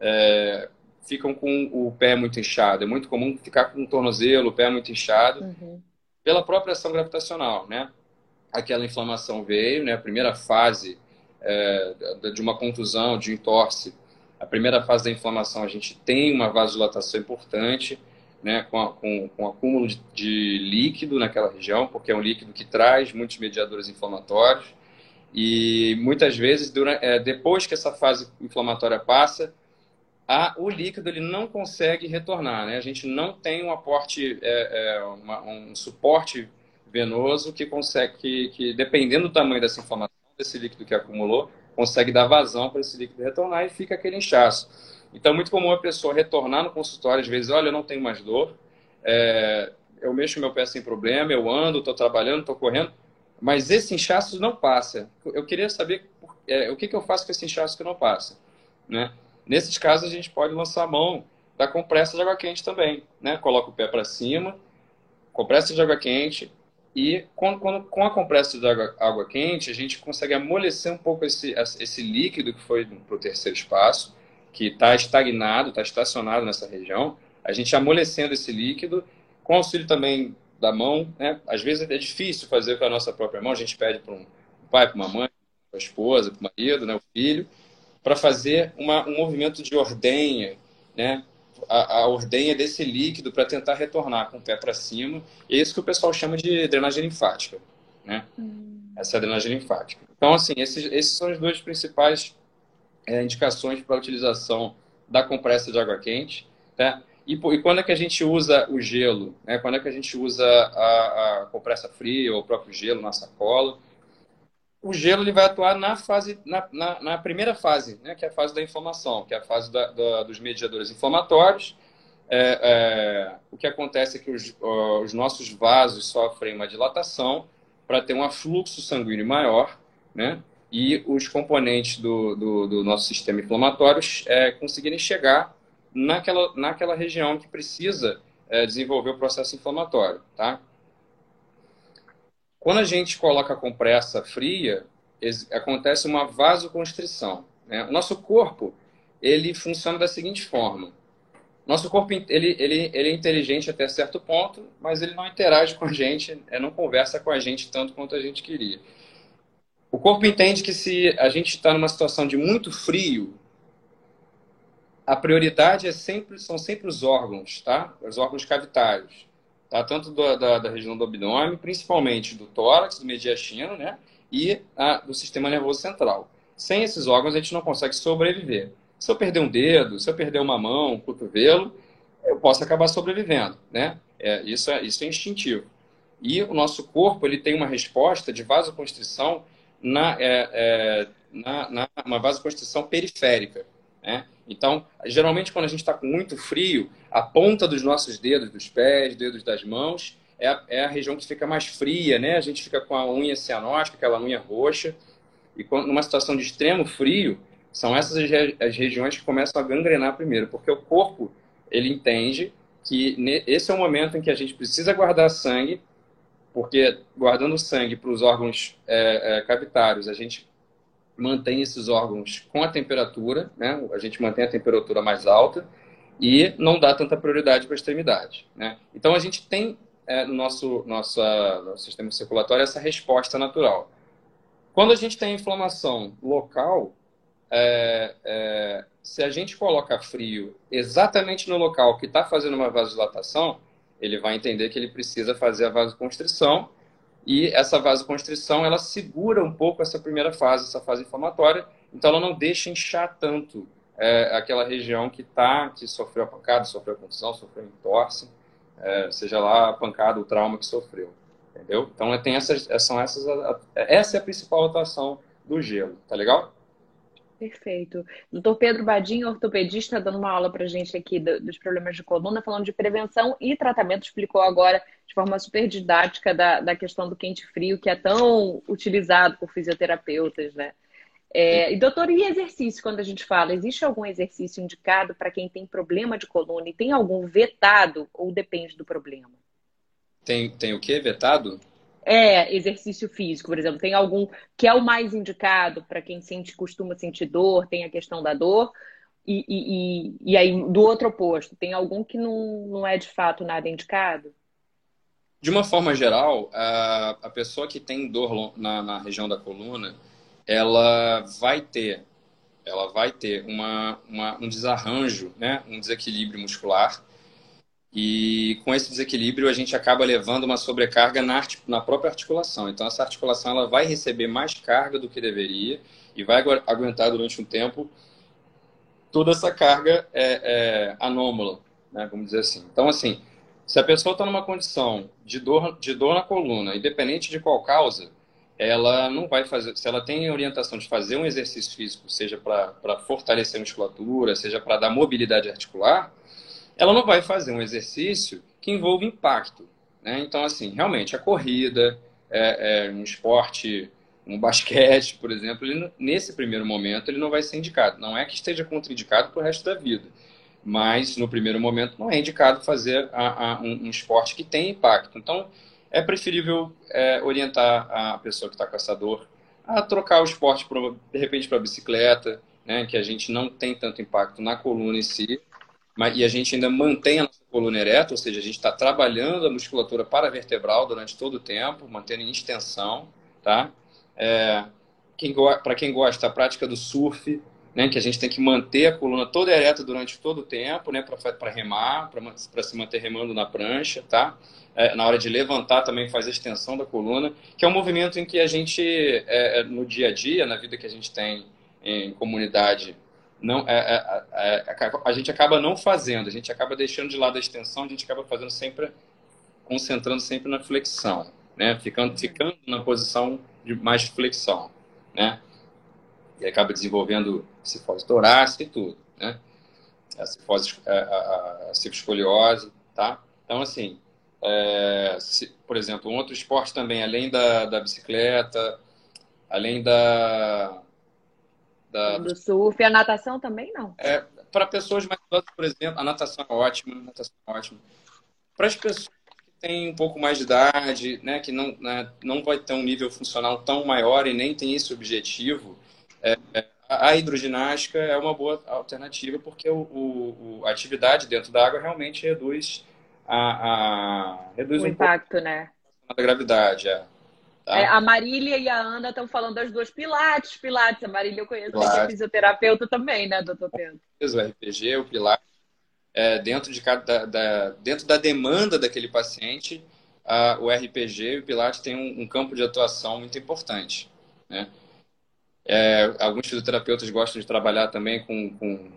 é, ficam com o pé muito inchado. É muito comum ficar com o tornozelo, o pé muito inchado, uhum. pela própria ação gravitacional, né? Aquela inflamação veio, né? A primeira fase é, de uma contusão, de entorse, a primeira fase da inflamação, a gente tem uma vasodilatação importante, né, com, a, com, com acúmulo de, de, líquido naquela região, porque é um líquido que traz muitos mediadores inflamatórios. E muitas vezes, durante, é, depois que essa fase inflamatória passa, a, o líquido ele não consegue retornar. Né? A gente não tem um aporte, é, é, uma, um suporte venoso que consegue, que, que, dependendo do tamanho dessa inflamação, desse líquido que acumulou, consegue dar vazão para esse líquido retornar e fica aquele inchaço. Então, é muito comum a pessoa retornar no consultório, às vezes, olha, eu não tenho mais dor, é, eu mexo meu pé sem problema, eu ando, estou trabalhando, estou correndo, mas esse inchaço não passa. Eu queria saber é, o que, que eu faço com esse inchaço que não passa. Né? Nesses casos, a gente pode lançar a mão da compressa de água quente também. Né? Coloca o pé para cima, compressa de água quente, e com, com, com a compressa de água, água, quente, a gente consegue amolecer um pouco esse, esse líquido que foi para o terceiro espaço que está estagnado, está estacionado nessa região, a gente amolecendo esse líquido, com auxílio também da mão, né? Às vezes é difícil fazer com a nossa própria mão, a gente pede para um pai, para uma mãe, para a esposa, para o marido, né? o filho, para fazer uma, um movimento de ordenha, né? A, a ordenha desse líquido para tentar retornar com o pé para cima. E é isso que o pessoal chama de drenagem linfática, né? Hum. Essa é a drenagem linfática. Então, assim, esses, esses são os dois principais é, indicações para a utilização da compressa de água quente. Tá? E, e, quando é que a gente usa o gelo? Né? Quando é que a gente usa a, a compressa fria ou o próprio gelo na sacola? O gelo ele vai atuar na fase, na, na, na primeira fase, né? que é a fase da inflamação, que é a fase da, da, dos mediadores inflamatórios. É, é, o que acontece é que os, os nossos vasos sofrem uma dilatação para ter um afluxo sanguíneo maior, né? e os componentes do, do, do nosso sistema inflamatório é, conseguirem chegar naquela, naquela região que precisa é, desenvolver o processo inflamatório, tá? Quando a gente coloca a compressa fria, acontece uma vasoconstrição. Né? O nosso corpo, ele funciona da seguinte forma. Nosso corpo, ele, ele, ele é inteligente até certo ponto, mas ele não interage com a gente, é, não conversa com a gente tanto quanto a gente queria. O corpo entende que se a gente está numa situação de muito frio, a prioridade é sempre, são sempre os órgãos, tá? Os órgãos cavitários, tá? Tanto do, da, da, região do abdômen, principalmente do tórax, do mediastino, né? E a, do sistema nervoso central. Sem esses órgãos, a gente não consegue sobreviver. Se eu perder um dedo, se eu perder uma mão, um cotovelo, eu posso acabar sobrevivendo, né? É, isso, é, isso é instintivo. E o nosso corpo, ele tem uma resposta de vasoconstrição na, é, é, na, na uma vasoconstrição periférica. Né? Então, geralmente, quando a gente está com muito frio, a ponta dos nossos dedos, dos pés, dedos das mãos, é a, é a, região que fica mais fria, né? A gente fica com a unha cianótica, aquela unha roxa. E quando, numa situação de extremo frio, são essas as, regiões que começam a gangrenar primeiro, porque o corpo ele entende que esse é o momento em que a gente precisa guardar sangue porque guardando sangue para os órgãos é, é, cavitários, a gente mantém esses órgãos com a temperatura, né? A gente mantém a temperatura mais alta e não dá tanta prioridade para a extremidade, né? Então a gente tem é, no nosso, nossa, nosso sistema circulatório essa resposta natural. Quando a gente tem inflamação local, é, é, se a gente coloca frio exatamente no local que está fazendo uma vasodilatação, ele vai entender que ele precisa fazer a vasoconstrição e essa vasoconstrição ela segura um pouco essa primeira fase, essa fase inflamatória, então ela não deixa inchar tanto é, aquela região que tá, que sofreu a pancada, sofreu a contusão, sofreu entorse, é, seja lá a pancada, o trauma que sofreu, entendeu? Então é, tem essas, são essas, essa é a principal atuação do gelo, tá legal? Perfeito. Doutor Pedro Badinho, ortopedista, dando uma aula para gente aqui dos problemas de coluna, falando de prevenção e tratamento, explicou agora de forma super didática da, da questão do quente-frio, que é tão utilizado por fisioterapeutas, né? É, e doutor, e exercício, quando a gente fala, existe algum exercício indicado para quem tem problema de coluna e tem algum vetado ou depende do problema? Tem, tem o que vetado? É, exercício físico, por exemplo. Tem algum que é o mais indicado para quem sente, costuma sentir dor, tem a questão da dor, e, e, e, aí do outro oposto, tem algum que não, não é de fato nada indicado? De uma forma geral, a, a pessoa que tem dor na, na região da coluna, ela vai ter, ela vai ter uma, uma, um desarranjo, né? um desequilíbrio muscular. E com esse desequilíbrio, a gente acaba levando uma sobrecarga na, na própria articulação. Então, essa articulação ela vai receber mais carga do que deveria e vai aguentar durante um tempo toda essa carga é, é, anômala, né? vamos dizer assim. Então, assim, se a pessoa está numa condição de dor, de dor na coluna, independente de qual causa, ela não vai fazer, se ela tem orientação de fazer um exercício físico, seja para fortalecer a musculatura, seja para dar mobilidade articular, ela não vai fazer um exercício que envolva impacto. Né? Então, assim, realmente, a corrida, é, é, um esporte, um basquete, por exemplo, ele, nesse primeiro momento ele não vai ser indicado. Não é que esteja contraindicado para o resto da vida, mas no primeiro momento não é indicado fazer a, a, um, um esporte que tem impacto. Então, é preferível é, orientar a pessoa que está com essa dor a trocar o esporte, pro, de repente, para bicicleta, né, que a gente não tem tanto impacto na coluna em si, mas, e a gente ainda mantém a nossa coluna ereta, ou seja, a gente está trabalhando a musculatura paravertebral durante todo o tempo, mantendo em extensão, tá? É, para quem gosta, a prática do surf, né, que a gente tem que manter a coluna toda ereta durante todo o tempo, né, para remar, para se manter remando na prancha, tá? É, na hora de levantar também faz a extensão da coluna, que é um movimento em que a gente, é, é no dia a dia, na vida que a gente tem em comunidade, não, é, é, é, a gente acaba não fazendo, a gente acaba deixando de lado a extensão, a gente acaba fazendo sempre, concentrando sempre na flexão, né? Ficando, ficando na posição de mais flexão, né? E acaba desenvolvendo cifose torácica e tudo, né? A cifose, a, a, a cifoscoliose, tá? Então, assim, é, se, por exemplo, um outro esporte também, além da, da bicicleta, além da, da do surf, a natação também não? É, para pessoas mais idosas, por exemplo, a natação é ótima, a natação é ótima. Para as pessoas que têm um pouco mais de idade, né, que não, né, não vai ter um nível funcional tão maior e nem tem esse objetivo, é, é a hidroginástica é uma boa alternativa porque o, o, a atividade dentro da água realmente reduz a, a reduz o um impacto, né? Da gravidade, é. Tá? É, a Marília e a Ana estão falando das duas Pilates, Pilates. A Marília eu conheço, que é fisioterapeuta também, né, doutor Pedro? O RPG, o Pilates, é, dentro, de cada, da, dentro da demanda daquele paciente, a, o RPG e o Pilates têm um, um campo de atuação muito importante, né? É, alguns fisioterapeutas gostam de trabalhar também com, com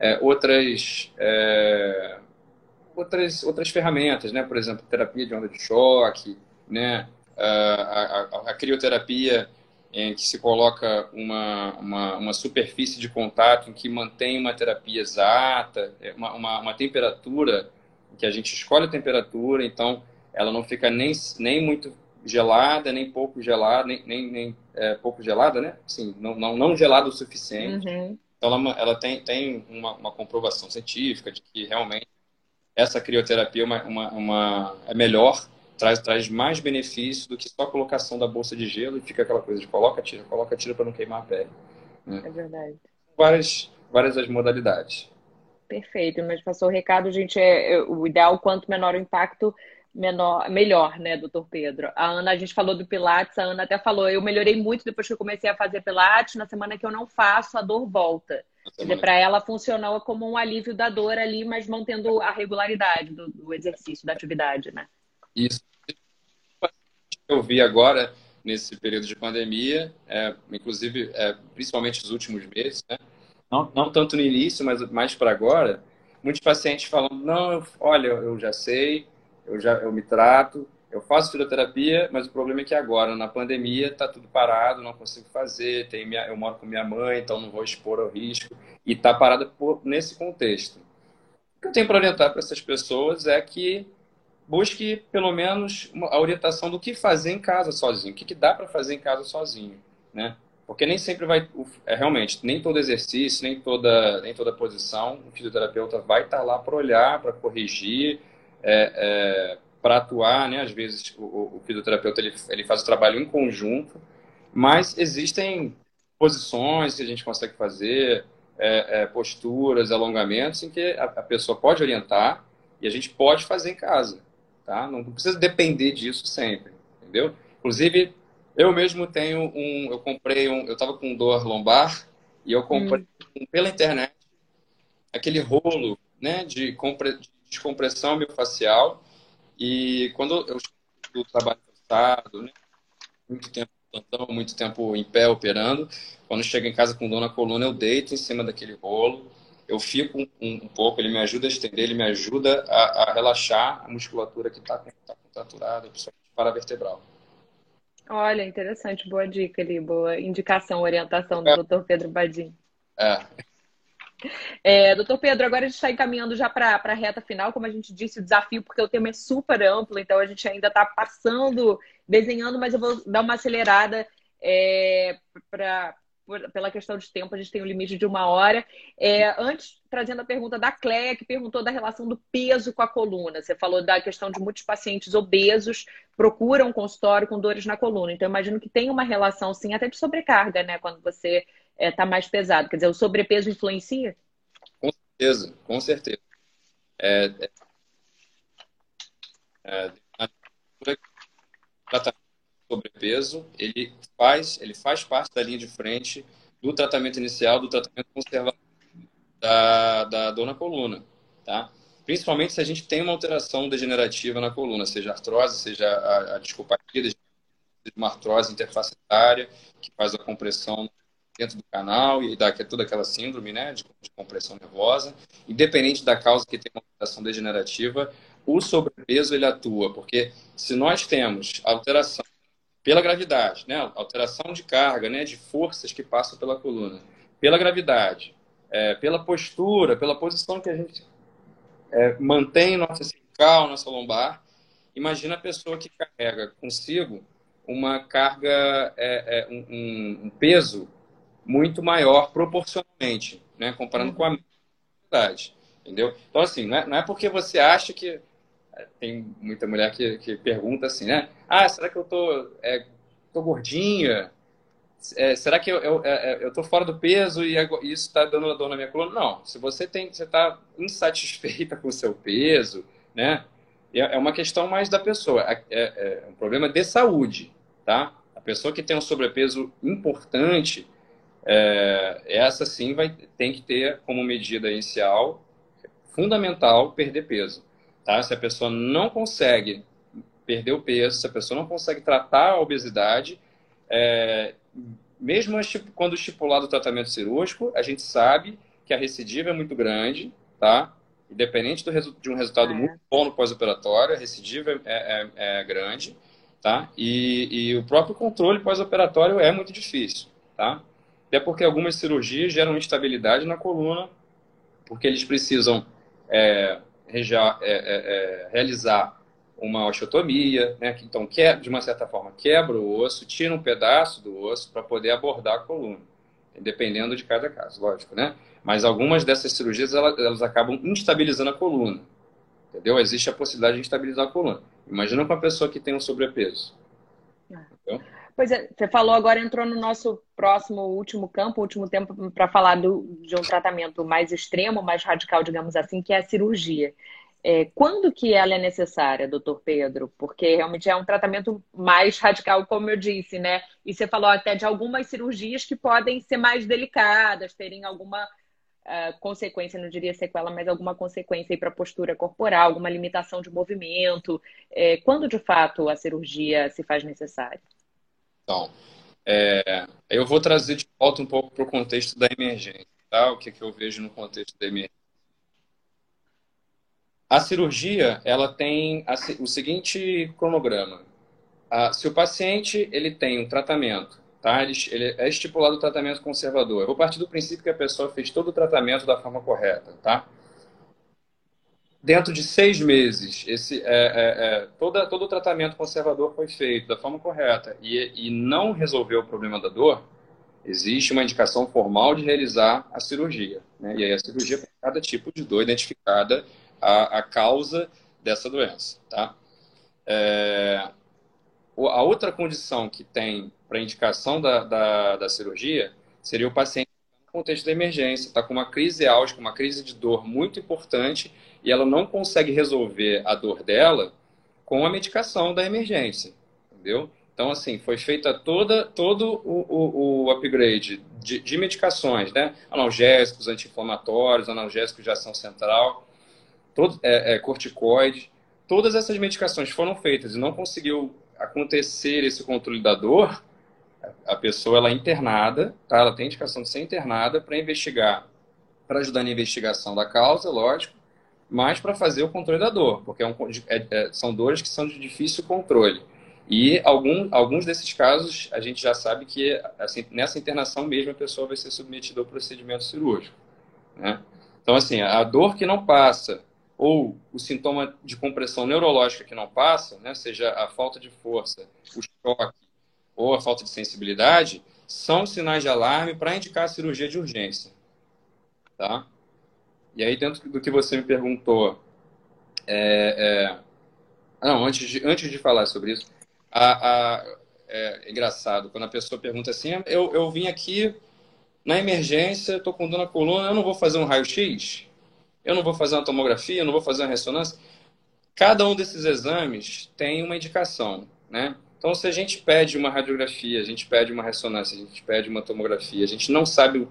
é, outras, é, outras, outras ferramentas, né? Por exemplo, terapia de onda de choque, né? A, a, a crioterapia em que se coloca uma, uma, uma, superfície de contato em que mantém uma terapia exata, é uma, uma, uma, temperatura, que a gente escolhe a temperatura, então ela não fica nem, nem muito gelada, nem pouco gelada, nem, nem, nem é, pouco gelada, né? Assim, não, não, não gelada o suficiente. Uhum. Então, ela, ela tem, tem uma, uma, comprovação científica de que realmente essa crioterapia é, uma, uma, uma, é melhor traz, traz mais benefício do que só a colocação da bolsa de gelo e fica aquela coisa de coloca, tira, coloca, tira para não queimar a pele. Né? É verdade. Várias, várias as modalidades. Perfeito, mas passou o recado, gente, é, é, o ideal, quanto menor o impacto, menor, melhor, né, doutor Pedro? A Ana, a gente falou do Pilates, a Ana até falou, eu melhorei muito depois que eu comecei a fazer Pilates, na semana que eu não faço, a dor volta. Para ela funcionou como um alívio da dor ali, mas mantendo a regularidade do, do exercício, da atividade, né? Isso. Eu vi agora, nesse período de pandemia, é, inclusive, é, principalmente nos últimos meses, né? não, não tanto no início, mas mais para agora, muitos pacientes falando, não, olha, eu já sei, eu já eu me trato, eu faço fisioterapia, mas o problema é que agora, na pandemia, está tudo parado, não consigo fazer, tem minha, eu moro com minha mãe, então não vou expor ao risco, e está parada por, nesse contexto. O que eu tenho para orientar para essas pessoas é que busque, pelo menos, a orientação do que fazer em casa sozinho, o que, que dá para fazer em casa sozinho, né? Porque nem sempre vai, é, realmente, nem todo exercício, nem toda, nem toda posição, o fisioterapeuta vai estar tá lá para olhar, para corrigir, é, é, para atuar, né? Às vezes o, o fisioterapeuta ele, ele faz o trabalho em conjunto, mas existem posições que a gente consegue fazer, é, é, posturas, alongamentos, em que a, a, pessoa pode orientar e a gente pode fazer em casa, tá? Não precisa depender disso sempre, entendeu? Inclusive, eu mesmo tenho um, eu comprei um, eu estava com dor lombar e eu comprei hum. pela internet aquele rolo, né, de, compre, de descompressão miofascial e quando eu do trabalho cansado, né, muito tempo plantão, muito tempo em pé operando, quando chego em casa com dor na coluna, eu deito em cima daquele rolo, eu fico um, um pouco, ele me ajuda a estender, ele me ajuda a, a relaxar a musculatura que está tá contraturada, principalmente paravertebral. Olha, interessante, boa dica ali, boa indicação, orientação do é. Dr. Pedro Badim. É. É, doutor Pedro, agora a gente está encaminhando já para a reta final, como a gente disse, o desafio, porque o tema é super amplo, então a gente ainda está passando, desenhando, mas eu vou dar uma acelerada é, para pela questão de tempo, a gente tem um limite de uma hora. É, antes, trazendo a pergunta da Cléia, que perguntou da relação do peso com a coluna. Você falou da questão de muitos pacientes obesos procuram consultório com dores na coluna. Então, imagino que tem uma relação, sim, até de sobrecarga, né? Quando você está é, tá mais pesado. Quer dizer, o sobrepeso influencia? Com certeza, com certeza. É, é, é, tratamento sobrepeso, ele faz, ele faz parte da linha de frente do tratamento inicial, do tratamento conservador da, da dor na coluna, tá? Principalmente se a gente tem uma alteração degenerativa na coluna, seja artrose, seja a, a discopatia, uma artrose interfacetária, que faz a compressão dentro do canal e dá toda aquela síndrome né, de, de, compressão nervosa. Independente da causa que tem uma alteração degenerativa, o sobrepeso ele atua, porque se nós temos alteração pela gravidade, né, alteração de carga, né, de forças que passam pela coluna, pela gravidade, é, pela postura, pela posição que a gente é, mantém nossa cervical, nossa lombar, imagina a pessoa que carrega consigo uma carga, é, é um, um peso muito maior proporcionalmente, né? Comparando uhum. com a verdade, entendeu? Então, assim, não é, não é porque você acha que... É, tem muita mulher que, que pergunta assim, né? Ah, será que eu tô, é, tô gordinha? É, será que eu, eu, é, é, eu tô fora do peso e isso está dando dor na minha coluna? Não. Se você tem, você está insatisfeita com o seu peso, né? É uma questão mais da pessoa. É, é, um problema de saúde, tá? A pessoa que tem um sobrepeso importante, é, essa sim vai tem que ter como medida inicial fundamental perder peso, tá? Se a pessoa não consegue perder o peso, se a pessoa não consegue tratar a obesidade, é, mesmo quando estipulado o tratamento cirúrgico, a gente sabe que a recidiva é muito grande, tá? Independente do, de um resultado é. muito bom no pós-operatório, a recidiva é, é, é, grande, tá? E, e o próprio controle pós-operatório é muito difícil, tá? até porque algumas cirurgias geram instabilidade na coluna, porque eles precisam é, reja, é, é, é realizar uma osteotomia, né? então que, de uma certa forma quebra o osso, tira um pedaço do osso para poder abordar a coluna, dependendo de cada caso, lógico, né? Mas algumas dessas cirurgias elas, elas acabam instabilizando a coluna, entendeu? Existe a possibilidade de estabilizar a coluna. Imagina com uma pessoa que tem um sobrepeso. É. Pois é, você falou agora, entrou no nosso próximo, último campo, último tempo, para falar do, de um tratamento mais extremo, mais radical, digamos assim, que é a cirurgia. É, quando que ela é necessária, doutor Pedro? Porque realmente é um tratamento mais radical, como eu disse, né? E você falou até de algumas cirurgias que podem ser mais delicadas, terem alguma uh, consequência, não diria sequela, mas alguma consequência para a postura corporal, alguma limitação de movimento. É, quando de fato a cirurgia se faz necessária? Então, é, eu vou trazer de volta um pouco para o contexto da emergência, tá? O que, que eu vejo no contexto da emergência. A cirurgia, ela tem o seguinte cronograma. se o paciente ele tem um tratamento, tá? Ele, ele é estipulado o tratamento conservador. Eu vou partir do princípio que a pessoa fez todo o tratamento da forma correta, tá? Dentro de seis meses, esse, é, é, é, toda, todo o tratamento conservador foi feito da forma correta e, e não resolveu o problema da dor, existe uma indicação formal de realizar a cirurgia. Né? E aí a cirurgia para cada tipo de dor identificada a, a causa dessa doença. Tá? É, a outra condição que tem para indicação da, da, da, cirurgia seria o paciente no contexto da emergência, está com uma crise álgica, uma crise de dor muito importante e ela não consegue resolver a dor dela com a medicação da emergência, entendeu? Então, assim, foi feita toda, todo o, o, o upgrade de, de, medicações, né? Analgésicos, anti-inflamatórios, analgésicos de ação central, todo, é, é, todas essas medicações foram feitas e não conseguiu acontecer esse controle da dor, a pessoa ela é internada, tá? ela tem indicação de ser internada para investigar, para ajudar na investigação da causa, lógico, mas para fazer o controle da dor, porque é um, é, é, são dores que são de difícil controle. E algum, alguns desses casos a gente já sabe que assim, nessa internação mesmo a pessoa vai ser submetida ao procedimento cirúrgico. Né? Então, assim, a dor que não passa ou o sintoma de compressão neurológica que não passa, né, seja a falta de força, o choque ou a falta de sensibilidade, são sinais de alarme para indicar a cirurgia de urgência. Tá? E aí, dentro do que você me perguntou, é, é... não, antes de, antes de falar sobre isso, a, a, é engraçado, quando a pessoa pergunta assim, eu, eu vim aqui na emergência, estou com dor na coluna, eu não vou fazer um raio-x? eu não vou fazer uma tomografia, eu não vou fazer uma ressonância. Cada um desses exames tem uma indicação, né? Então, se a gente pede uma radiografia, a gente pede uma ressonância, a gente pede uma tomografia, a gente não sabe o,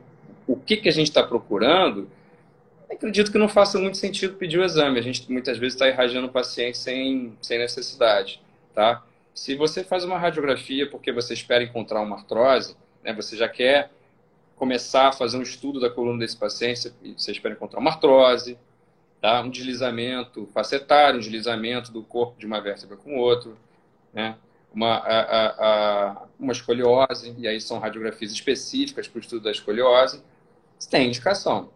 o que, que a gente está procurando, acredito que não faça muito sentido pedir o exame. A gente muitas vezes está irradiando o paciente sem, sem necessidade, tá? Se você faz uma radiografia porque você espera encontrar uma artrose, né, você já quer começar a fazer um estudo da coluna desse paciente, você espera encontrar uma artrose, tá? um deslizamento facetário, um deslizamento do corpo de uma vértebra com o outro, né? uma, a, a, a, uma escoliose, e aí são radiografias específicas para o estudo da escoliose. Tem indicação.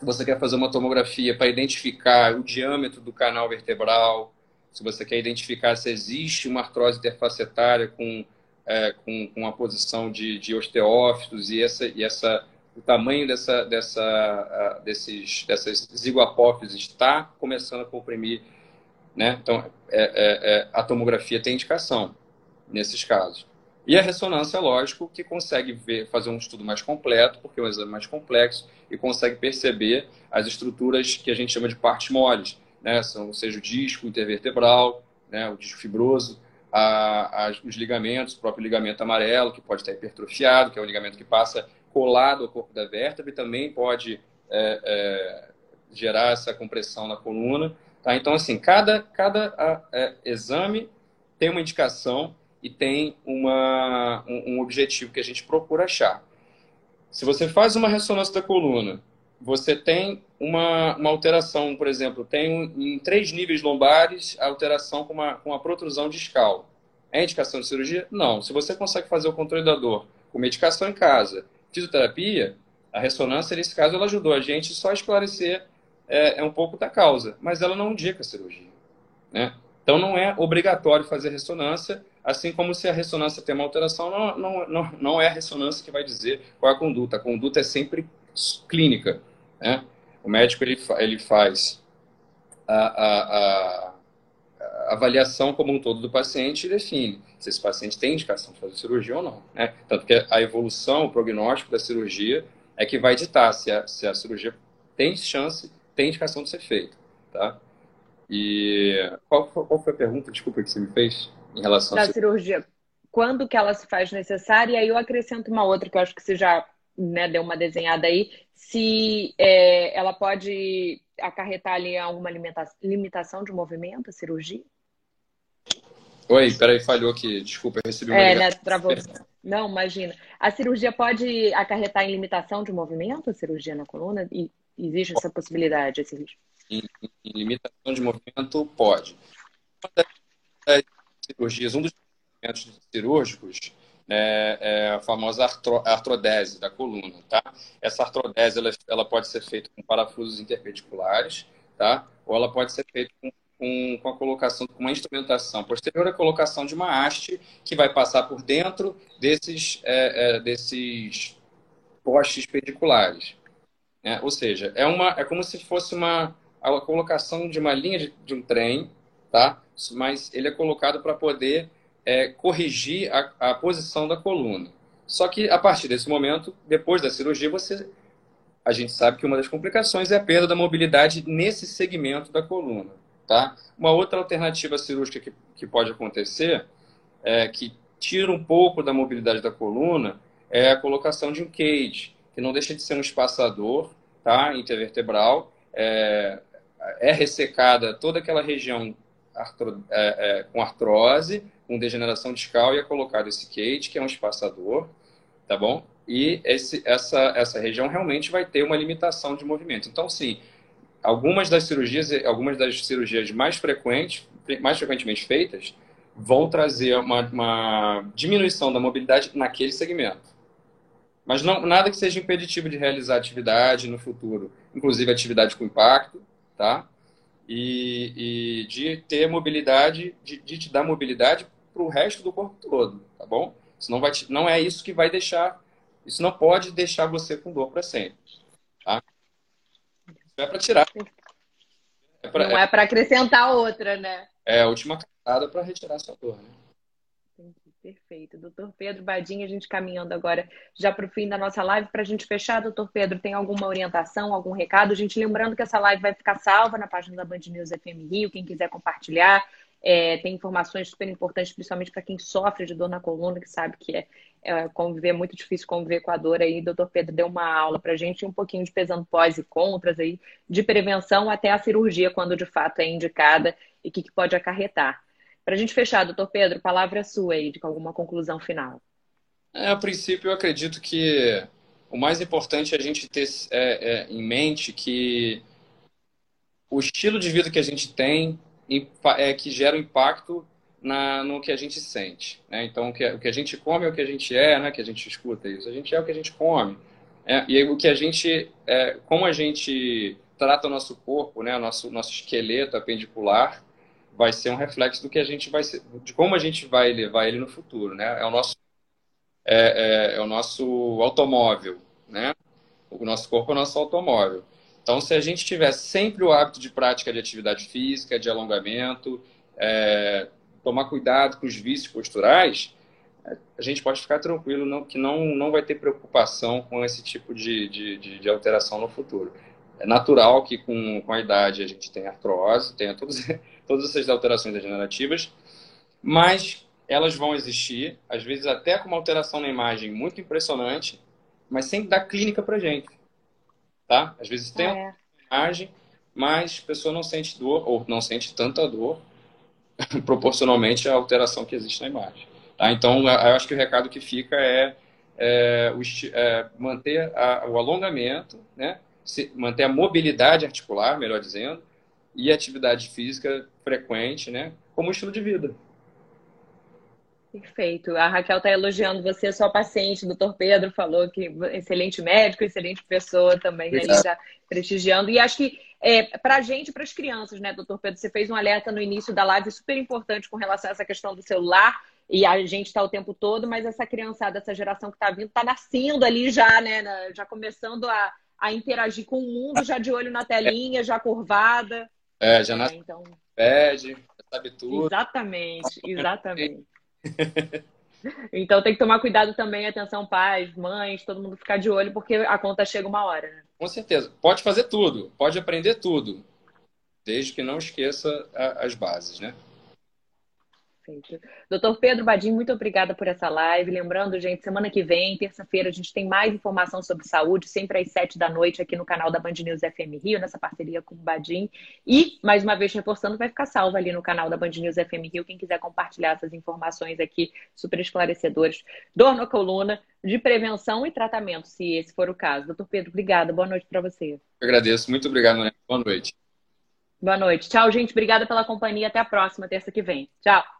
Você quer fazer uma tomografia para identificar o diâmetro do canal vertebral, se você quer identificar se existe uma artrose interfacetária com é, com, com a posição de, de osteófitos e essa e essa o tamanho dessa dessa desses dessas zigopófises está começando a comprimir, né? Então é, é, é, a tomografia tem indicação nesses casos. E a ressonância, lógico, que consegue ver, fazer um estudo mais completo, porque é um exame mais complexo, e consegue perceber as estruturas que a gente chama de partes moles, né? São, seja o disco intervertebral, né? o disco fibroso, a, a, os ligamentos, o próprio ligamento amarelo, que pode estar hipertrofiado, que é um ligamento que passa colado ao corpo da vértebra e também pode é, é, gerar essa compressão na coluna. Tá? Então, assim, cada, cada a, é, exame tem uma indicação e tem uma, um, um objetivo que a gente procura achar. Se você faz uma ressonância da coluna, você tem uma, uma alteração, por exemplo, tem em três níveis lombares a alteração com uma, com uma protrusão discal. É indicação de cirurgia? Não. Se você consegue fazer o controle da dor com medicação em casa, fisioterapia, a ressonância, nesse caso, ela ajudou a gente só a esclarecer é, é um pouco da causa, mas ela não indica cirurgia. Né? Então, não é obrigatório fazer ressonância, assim como se a ressonância tem uma alteração, não, não, não, não é a ressonância que vai dizer qual é a conduta. A conduta é sempre clínica. Né? O médico ele, ele faz a, a, a, avaliação como um todo do paciente define se esse paciente tem indicação de fazer cirurgia ou não. Né? Tanto que a evolução, o prognóstico da cirurgia é que vai ditar se a, se a cirurgia tem chance, tem indicação de ser feita. Tá? E qual, qual foi a pergunta, desculpa, que você me fez em relação da à cirurgia? Quando que ela se faz necessária? E aí eu acrescento uma outra que eu acho que você já né, deu uma desenhada aí. Se é, ela pode acarretar ali alguma limitação de movimento, a cirurgia? Oi, peraí, falhou aqui. Desculpa, eu recebi uma É, né, travou. Não, imagina. A cirurgia pode acarretar em limitação de movimento, a cirurgia na coluna? E existe essa possibilidade, esse risco? Em, em limitação de movimento, pode. Uma das cirurgias, um dos movimentos cirúrgicos é, é, a famosa artro, artrodese da coluna, tá? Essa artrodese, ela, ela pode ser feita com parafusos interpediculares, tá? Ou ela pode ser feita com, com, com a colocação, com uma instrumentação posterior à colocação de uma haste que vai passar por dentro desses, é, é desses postes pediculares. Né? Ou seja, é, uma, é como se fosse uma a colocação de uma linha de, de um trem, tá? Mas ele é colocado para poder é, corrigir a, a posição da coluna. Só que a partir desse momento, depois da cirurgia, você a gente sabe que uma das complicações é a perda da mobilidade nesse segmento da coluna. Tá? Uma outra alternativa cirúrgica que, que pode acontecer, é, que tira um pouco da mobilidade da coluna, é a colocação de um cage, que não deixa de ser um espaçador tá? intervertebral, é, é ressecada toda aquela região artro, é, é, com artrose, com degeneração discal, e é colocado esse cage, que é um espaçador, tá bom? E esse, essa, essa região realmente vai ter uma limitação de movimento. Então, sim, algumas das cirurgias, algumas das cirurgias mais frequentes, mais frequentemente feitas, vão trazer uma, uma diminuição da mobilidade naquele segmento. Mas não, nada que seja impeditivo de realizar atividade no futuro, inclusive atividade com impacto, tá? E, e de ter mobilidade, de, de te dar mobilidade para o resto do corpo todo, tá bom? Isso não, vai te, não é isso que vai deixar, isso não pode deixar você com dor para sempre, tá? Isso é para tirar. É pra, não é, é para acrescentar outra, né? É a última camada para retirar sua dor, né? Perfeito. Doutor Pedro Badinha, a gente caminhando agora já para o fim da nossa live. Para a gente fechar, doutor Pedro, tem alguma orientação, algum recado? A gente lembrando que essa live vai ficar salva na página da Band News FM Rio, quem quiser compartilhar. É, tem informações super importantes, principalmente para quem sofre de dor na coluna, que sabe que é, é, conviver, é muito difícil conviver com a dor aí. Doutor Pedro deu uma aula para a gente, um pouquinho de pesando pós e contras aí, de prevenção até a cirurgia, quando de fato é indicada e o que, que pode acarretar. Para a gente fechar, doutor Pedro, palavra sua aí, de alguma conclusão final. É, a princípio, eu acredito que o mais importante é a gente ter é, é, em mente que o estilo de vida que a gente tem é que gera um impacto na, no que a gente sente. Né? Então, o que, o que, a gente come é o que a gente é, né? que a gente escuta isso. A gente é o que a gente come. É, e o que a gente, é, como a gente trata o nosso corpo, né? o nosso, nosso esqueleto apendicular, vai ser um reflexo do que a gente vai ser, de como a gente vai levar ele no futuro, né? É o nosso é, é, é o nosso automóvel, né? O nosso corpo é o nosso automóvel. Então, se a gente tiver sempre o hábito de prática de atividade física, de alongamento, é, tomar cuidado com os vícios posturais, a gente pode ficar tranquilo não, que não, não vai ter preocupação com esse tipo de, de, de, de alteração no futuro. É natural que com, com a idade a gente tenha artrose, tenha todos, todas essas alterações degenerativas, mas elas vão existir, às vezes até com uma alteração na imagem muito impressionante, mas sem dar clínica para gente. Tá? Às vezes tem é. uma imagem, mas a pessoa não sente dor, ou não sente tanta dor, proporcionalmente à alteração que existe na imagem. Tá? Então, eu acho que o recado que fica é, é, o, é manter a, o alongamento, né? Se, manter a mobilidade articular, melhor dizendo, e atividade física frequente, né, como estilo de vida. Perfeito. A Raquel está elogiando você, sua paciente, o doutor Pedro falou que excelente médico, excelente pessoa também, ali já prestigiando. E acho que é, para a gente, para as crianças, né, doutor Pedro, você fez um alerta no início da live super importante com relação a essa questão do celular. E a gente está o tempo todo, mas essa criançada, essa geração que está vindo, está nascendo ali já, né? Já começando a, a interagir com o mundo, já de olho na telinha, já curvada. É, já nasce. É, então... Pede, sabe tudo. Exatamente, exatamente. Então tem que tomar cuidado também, atenção, pais, mães, todo mundo ficar de olho, porque a conta chega uma hora, né? Com certeza. Pode fazer tudo, pode aprender tudo, desde que não esqueça as bases, né? Perfeito. Doutor Pedro Badim, muito obrigada por essa live. Lembrando, gente, semana que vem, terça-feira, a gente tem mais informação sobre saúde, sempre às sete da noite, aqui no canal da Band News FM Rio, nessa parceria com o Badim. E, mais uma vez, reforçando, vai ficar salvo ali no canal da Band News FM Rio, quem quiser compartilhar essas informações aqui, super esclarecedoras. Dor na coluna, de prevenção e tratamento, se esse for o caso. Doutor Pedro, obrigada. Boa noite para você. Eu agradeço. Muito obrigado, Boa noite. Boa noite. Tchau, gente. Obrigada pela companhia. Até a próxima, terça que vem. Tchau.